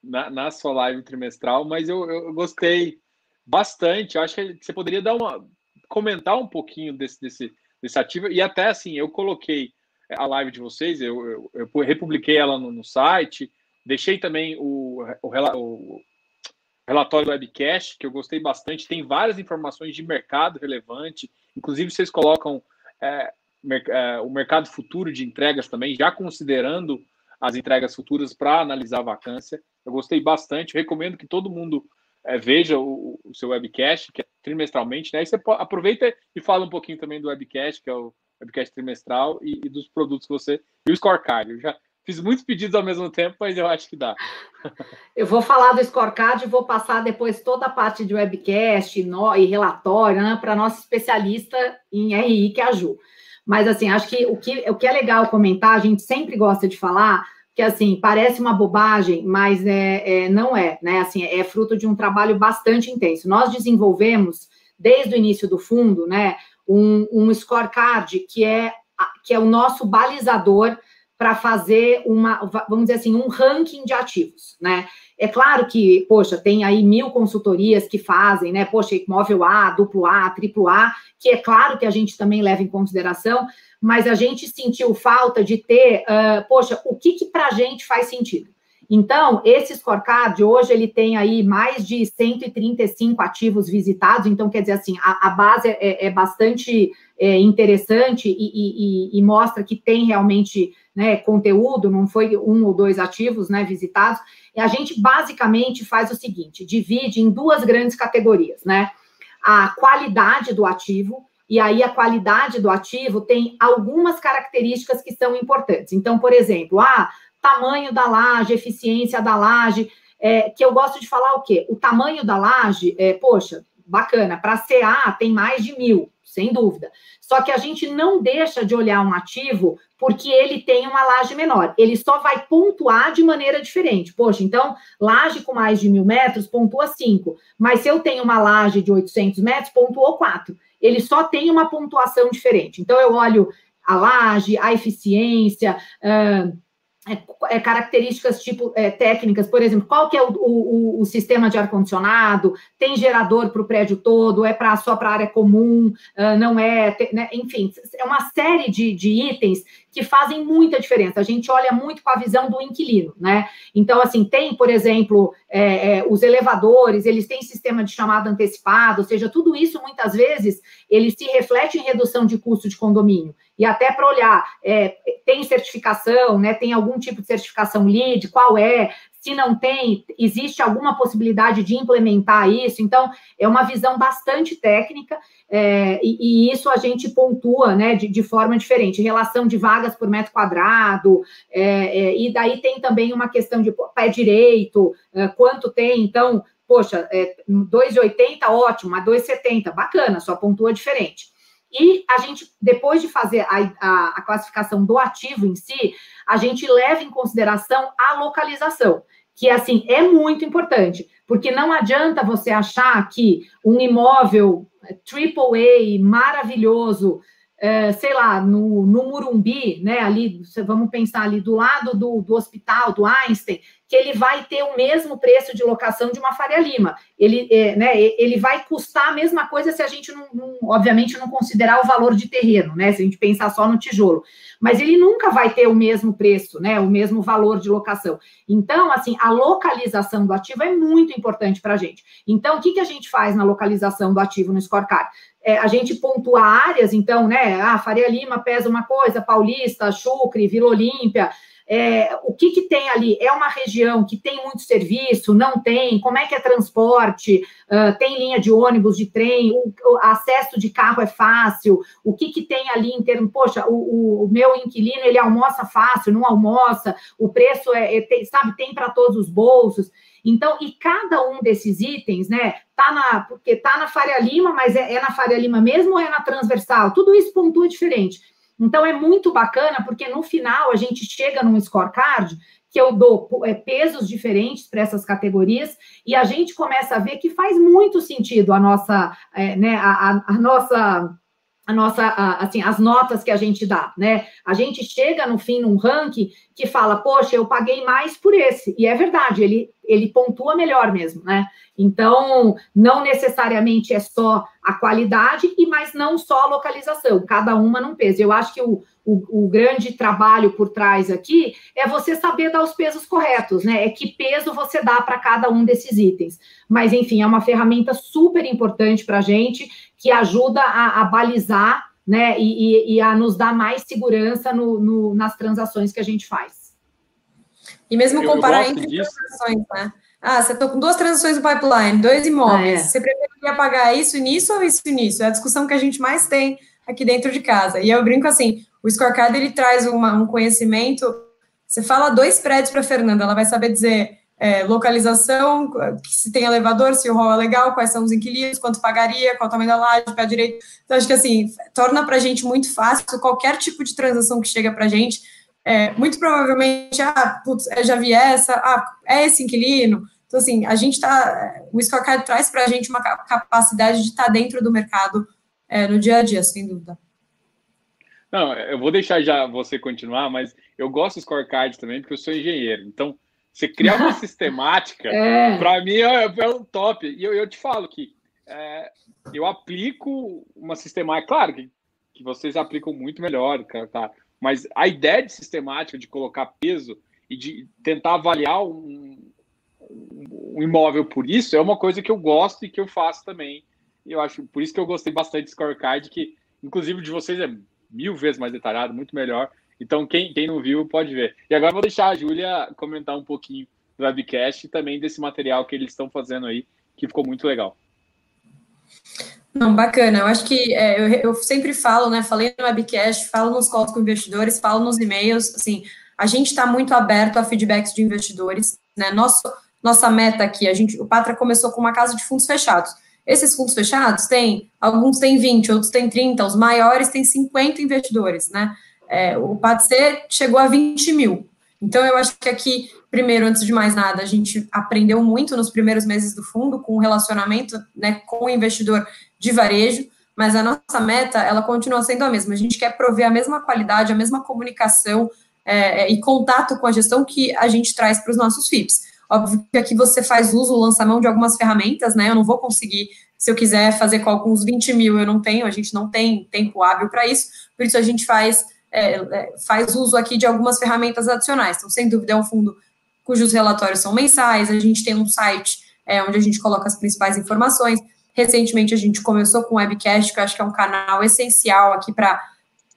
na, na sua live trimestral, mas eu, eu gostei bastante. Eu acho que você poderia dar uma comentar um pouquinho desse, desse, desse ativo. E até assim, eu coloquei a live de vocês, eu, eu, eu republiquei ela no, no, site, deixei também o, o, o relatório do webcast, que eu gostei bastante. Tem várias informações de mercado relevante, inclusive vocês colocam é, o mercado futuro de entregas também, já considerando as entregas futuras para analisar a vacância. Eu gostei bastante, recomendo que todo mundo é, veja o, o, seu webcast, que é trimestralmente, né? Aí você aproveita e fala um pouquinho também do webcast, que é o webcast trimestral, e, e dos produtos que você. E o scorecard. Eu já fiz muitos pedidos ao mesmo tempo, mas eu acho que dá. Eu vou falar do scorecard e vou passar depois toda a parte de webcast no, e relatório né, para nossa especialista em RI, que é a Ju. Mas, assim, acho que o, que o que é legal comentar, a gente sempre gosta de falar, que, assim, parece uma bobagem, mas é, é, não é, né? Assim, é fruto de um trabalho bastante intenso. Nós desenvolvemos, desde o início do fundo, né, um, um scorecard que é, que é o nosso balizador para fazer uma, vamos dizer assim, um ranking de ativos, né? É claro que, poxa, tem aí mil consultorias que fazem, né? Poxa, imóvel A, duplo A, triplo A, que é claro que a gente também leva em consideração, mas a gente sentiu falta de ter, uh, poxa, o que, que para a gente faz sentido? Então, esse scorecard, hoje, ele tem aí mais de 135 ativos visitados, então, quer dizer assim, a, a base é, é bastante é, interessante e, e, e, mostra que tem realmente né, conteúdo, não foi um ou dois ativos né, visitados. E a gente basicamente faz o seguinte: divide em duas grandes categorias, né? A qualidade do ativo, e aí a qualidade do ativo tem algumas características que são importantes. Então, por exemplo, ah, tamanho da laje, eficiência da laje, é, que eu gosto de falar o quê? O tamanho da laje, é, poxa, bacana, para CA tem mais de mil, sem dúvida. Só que a gente não deixa de olhar um ativo porque ele tem uma laje menor. Ele só vai pontuar de maneira diferente. Poxa, então, laje com mais de mil metros pontua 5. Mas se eu tenho uma laje de 800 metros, pontuou 4. Ele só tem uma pontuação diferente. Então, eu olho a laje, a eficiência. Uh, é, é, características tipo é, técnicas, por exemplo, qual que é o, o, o sistema de ar-condicionado, tem gerador para o prédio todo, é para só para área comum, uh, não é, né? enfim, é uma série de, de itens que fazem muita diferença. A gente olha muito com a visão do inquilino, né? Então, assim, tem, por exemplo, é, é, os elevadores, eles têm sistema de chamada antecipado, ou seja, tudo isso, muitas vezes, ele se reflete em redução de custo de condomínio. E até para olhar, é, tem certificação, né? Tem algum tipo de certificação LEED, qual é? Se não tem, existe alguma possibilidade de implementar isso? Então, é uma visão bastante técnica, é, e, e, isso a gente pontua né, de, de, forma diferente, relação de vagas por metro quadrado, é, é, e daí tem também uma questão de pé direito, é, quanto tem, então, poxa, é, 2,80, ótimo, mas 2,70, bacana, só pontua diferente. E a gente, depois de fazer a, a, a, classificação do ativo em si, a gente leva em consideração a localização, que assim é muito importante, porque não adianta você achar que um imóvel AAA maravilhoso é, sei lá, no, no Murumbi, né, ali, vamos pensar ali do lado do, do hospital, do Einstein, que ele vai ter o mesmo preço de locação de uma Faria Lima. Ele, é, né, ele vai custar a mesma coisa se a gente não, não, obviamente, não considerar o valor de terreno, né, se a gente pensar só no tijolo. Mas ele nunca vai ter o mesmo preço, né, o mesmo valor de locação. Então, assim, a localização do ativo é muito importante para a gente. Então, o que, que a gente faz na localização do ativo no scorecard? é, a gente pontua áreas, então, né? Ah, Faria Lima pesa uma coisa, Paulista, Chucre, Vila Olímpia. É, o que, que tem ali? É uma região que tem muito serviço? Não tem? Como é que é transporte? Uh, tem linha de ônibus, de trem? O, o, acesso de carro é fácil? O que, que tem ali em termos? Poxa, o, o meu inquilino ele almoça fácil, não almoça? O preço é, é tem, sabe, tem para todos os bolsos. Então, e cada um desses itens, né, tá na, porque tá na Faria Lima, mas é, é na Faria Lima mesmo ou é na transversal? Tudo isso pontua diferente. Então, é muito bacana, porque no final a gente chega num scorecard que eu dou é, pesos diferentes para essas categorias e a gente começa a ver que faz muito sentido a nossa, é, né, a, a, a nossa a nossa, assim, as notas que a gente dá, né? A gente chega no fim num ranking que fala, poxa, eu paguei mais por esse. E é verdade, ele, ele pontua melhor mesmo, né? Então, não necessariamente é só a qualidade, e mas não só a localização, cada uma num peso. Eu acho que o, o, o, grande trabalho por trás aqui é você saber dar os pesos corretos, né? É que peso você dá para cada um desses itens. Mas, enfim, é uma ferramenta super importante para a gente que ajuda a, a balizar né, e, e, e, a nos dar mais segurança no, no, nas transações que a gente faz. E mesmo comparar entre disso. transações, né? Ah, você está com duas transações no pipeline, dois imóveis. É. Você preferia pagar isso nisso ou isso nisso? É a discussão que a gente mais tem aqui dentro de casa. E eu brinco assim, o scorecard ele traz uma, um conhecimento. Você fala dois prédios para a Fernanda, ela vai saber dizer é, localização, se tem elevador, se o hall é legal, quais são os inquilinos, quanto pagaria, qual o tamanho da laje, pé direito. Então, acho que assim, torna para a gente muito fácil qualquer tipo de transação que chega para a gente. É, muito provavelmente, ah, putz, já vi essa, ah, é esse inquilino. Então, assim, a gente está. O scorecard traz para a gente uma capacidade de estar tá dentro do mercado é, no dia a dia, sem dúvida. Não, eu vou deixar já você continuar, mas eu gosto do scorecard também, porque eu sou engenheiro. Então, você criar uma sistemática, é. para mim é, é um top. E eu, eu te falo que é, eu aplico uma sistemática, claro que, que vocês aplicam muito melhor, tá? mas a ideia de sistemática, de colocar peso e de tentar avaliar um, um imóvel por isso, é uma coisa que eu gosto e que eu faço também e eu acho por isso que eu gostei bastante do scorecard, que inclusive de vocês é mil vezes mais detalhado, muito melhor. Então, quem, quem não viu, pode ver. E agora vou deixar a Júlia comentar um pouquinho do webcast e também desse material que eles estão fazendo aí, que ficou muito legal. Não, bacana. Eu acho que é, eu, eu, sempre falo, né? Falei no webcast, falo nos calls com investidores, falo nos e-mails. Assim, a gente está muito aberto a feedbacks de investidores, né? Nosso, nossa meta aqui, a gente, o Patra começou com uma casa de fundos fechados. Esses fundos fechados têm, alguns têm 20, outros têm 30, os maiores têm 50 investidores, né? É, o PADC chegou a 20 mil. Então, eu acho que aqui, primeiro, antes de mais nada, a gente aprendeu muito nos primeiros meses do fundo com o relacionamento né, com o investidor de varejo, mas a nossa meta, ela continua sendo a mesma. A gente quer prover a mesma qualidade, a mesma comunicação é, é e contato com a gestão que a gente traz para os nossos FIPS. Óbvio que aqui você faz uso, lançamento de algumas ferramentas, né? Eu não vou conseguir, se eu quiser fazer com alguns 20 mil, eu não tenho, a gente não tem tempo hábil para isso, por isso a gente faz, é, é, faz uso aqui de algumas ferramentas adicionais. Então, sem dúvida, é um fundo cujos relatórios são mensais, a gente tem um site é, onde a gente coloca as principais informações. Recentemente a gente começou com o webcast, que eu acho que é um canal essencial aqui para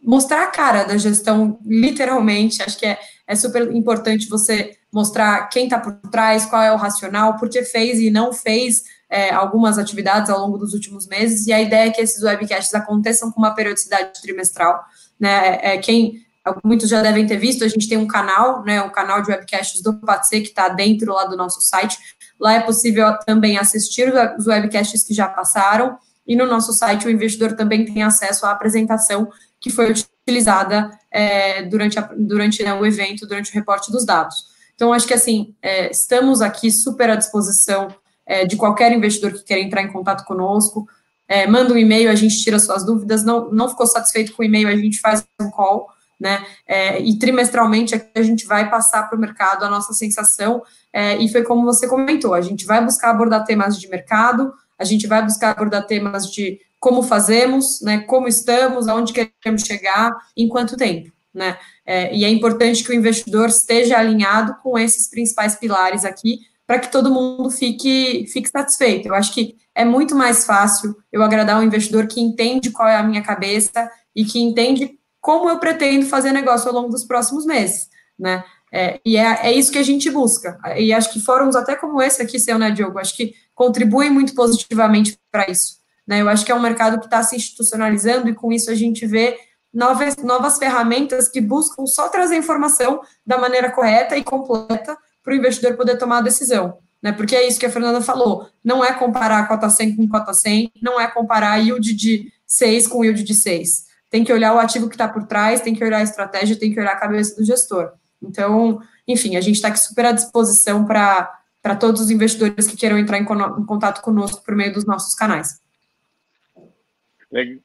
mostrar a cara da gestão, literalmente. Acho que é, é super importante você mostrar quem está por trás, qual é o racional, por que fez e não fez é, algumas atividades ao longo dos últimos meses, e a ideia é que esses webcasts aconteçam com uma periodicidade trimestral, né, é, quem, muitos já devem ter visto, a gente tem um canal, né, um canal de webcasts do PATC, que está dentro lá do nosso site, lá é possível também assistir os webcasts que já passaram, e no nosso site o investidor também tem acesso à apresentação que foi utilizada é, durante, a, durante né, o evento, durante o reporte dos dados. Então, acho que assim, é, estamos aqui super à disposição é, de qualquer investidor que queira entrar em contato conosco. É, manda um e-mail, a gente tira suas dúvidas. Não, não ficou satisfeito com o e-mail, a gente faz um call, né? É, e trimestralmente a gente vai passar para o mercado a nossa sensação. É, e foi como você comentou: a gente vai buscar abordar temas de mercado, a gente vai buscar abordar temas de como fazemos, né? Como estamos, aonde queremos chegar, em quanto tempo, né? É, e é importante que o investidor esteja alinhado com esses principais pilares aqui, para que todo mundo fique, fique satisfeito. Eu acho que é muito mais fácil eu agradar um investidor que entende qual é a minha cabeça e que entende como eu pretendo fazer negócio ao longo dos próximos meses, né? É, e é, é isso que a gente busca. E acho que fóruns até como esse aqui, seu, né, Diogo? Acho que contribuem muito positivamente para isso. Né? Eu acho que é um mercado que está se institucionalizando e com isso a gente vê novas, novas ferramentas que buscam só trazer informação da maneira correta e completa para o investidor poder tomar a decisão. Né? Porque é isso que a Fernanda falou, não é comparar a cota 100 com cota 100, não é comparar yield de 6 com yield de 6. Tem que olhar o ativo que está por trás, tem que olhar a estratégia, tem que olhar a cabeça do gestor. Então, enfim, a gente está aqui super à disposição para todos os investidores que queiram entrar em, em contato conosco por meio dos nossos canais.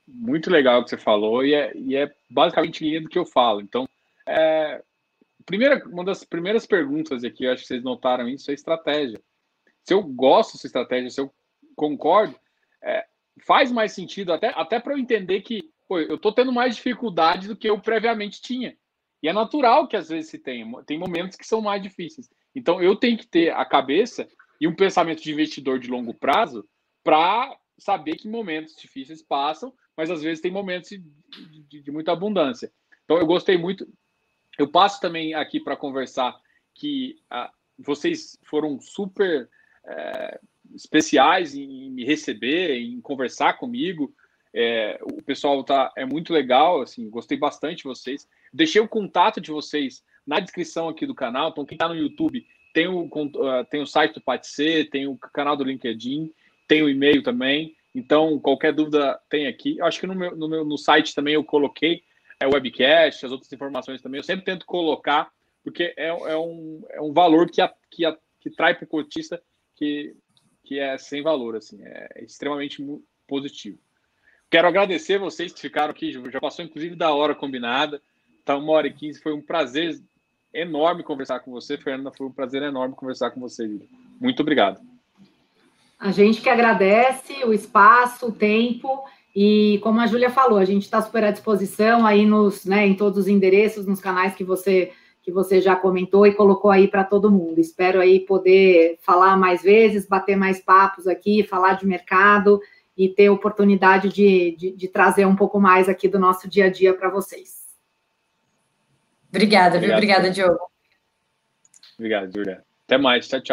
Muito legal o que você falou, e é, e é basicamente linha do que eu falo. Então, é, primeira, uma das primeiras perguntas aqui, eu acho que vocês notaram isso, é estratégia. Se eu gosto dessa estratégia, se eu concordo, é, faz mais sentido, até, até para eu entender que pô, eu estou tendo mais dificuldade do que eu previamente tinha. E é natural que às vezes se tenha, tem momentos que são mais difíceis. Então eu tenho que ter a cabeça e um pensamento de investidor de longo prazo para saber que momentos difíceis passam, mas às vezes tem momentos de, de, de muita abundância. Então eu gostei muito. Eu passo também aqui para conversar que ah, vocês foram super é, especiais em me receber, em conversar comigo. É, o pessoal tá é muito legal, assim, gostei bastante de vocês. Deixei o contato de vocês na descrição aqui do canal. Então quem está no YouTube tem o, uh, tem o site do Patc, tem o canal do LinkedIn, tem o e-mail também. Então, qualquer dúvida tem aqui. Eu acho que no, meu, no, meu, no site também eu coloquei é, webcast, as outras informações também. Eu sempre tento colocar, porque é, é, um, é um valor que, a, que, a, que trai para o cotista que, que é sem valor, assim, é extremamente positivo. Quero agradecer vocês que ficaram aqui, já passou inclusive da hora combinada, tá uma hora e quinze, foi um prazer enorme conversar com você, Fernanda. Foi um prazer enorme conversar com você, Júlia. Muito obrigado. A gente que agradece o espaço, o tempo. E como a Júlia falou, a gente está super à disposição aí nos, né, em todos os endereços, nos canais que você que você já comentou e colocou aí para todo mundo. Espero aí poder falar mais vezes, bater mais papos aqui, falar de mercado e ter oportunidade de, de, de trazer um pouco mais aqui do nosso dia a dia para vocês. Obrigada, Obrigado, viu? Obrigada, Diogo. Obrigado, Júlia. Até mais. Tchau, tchau.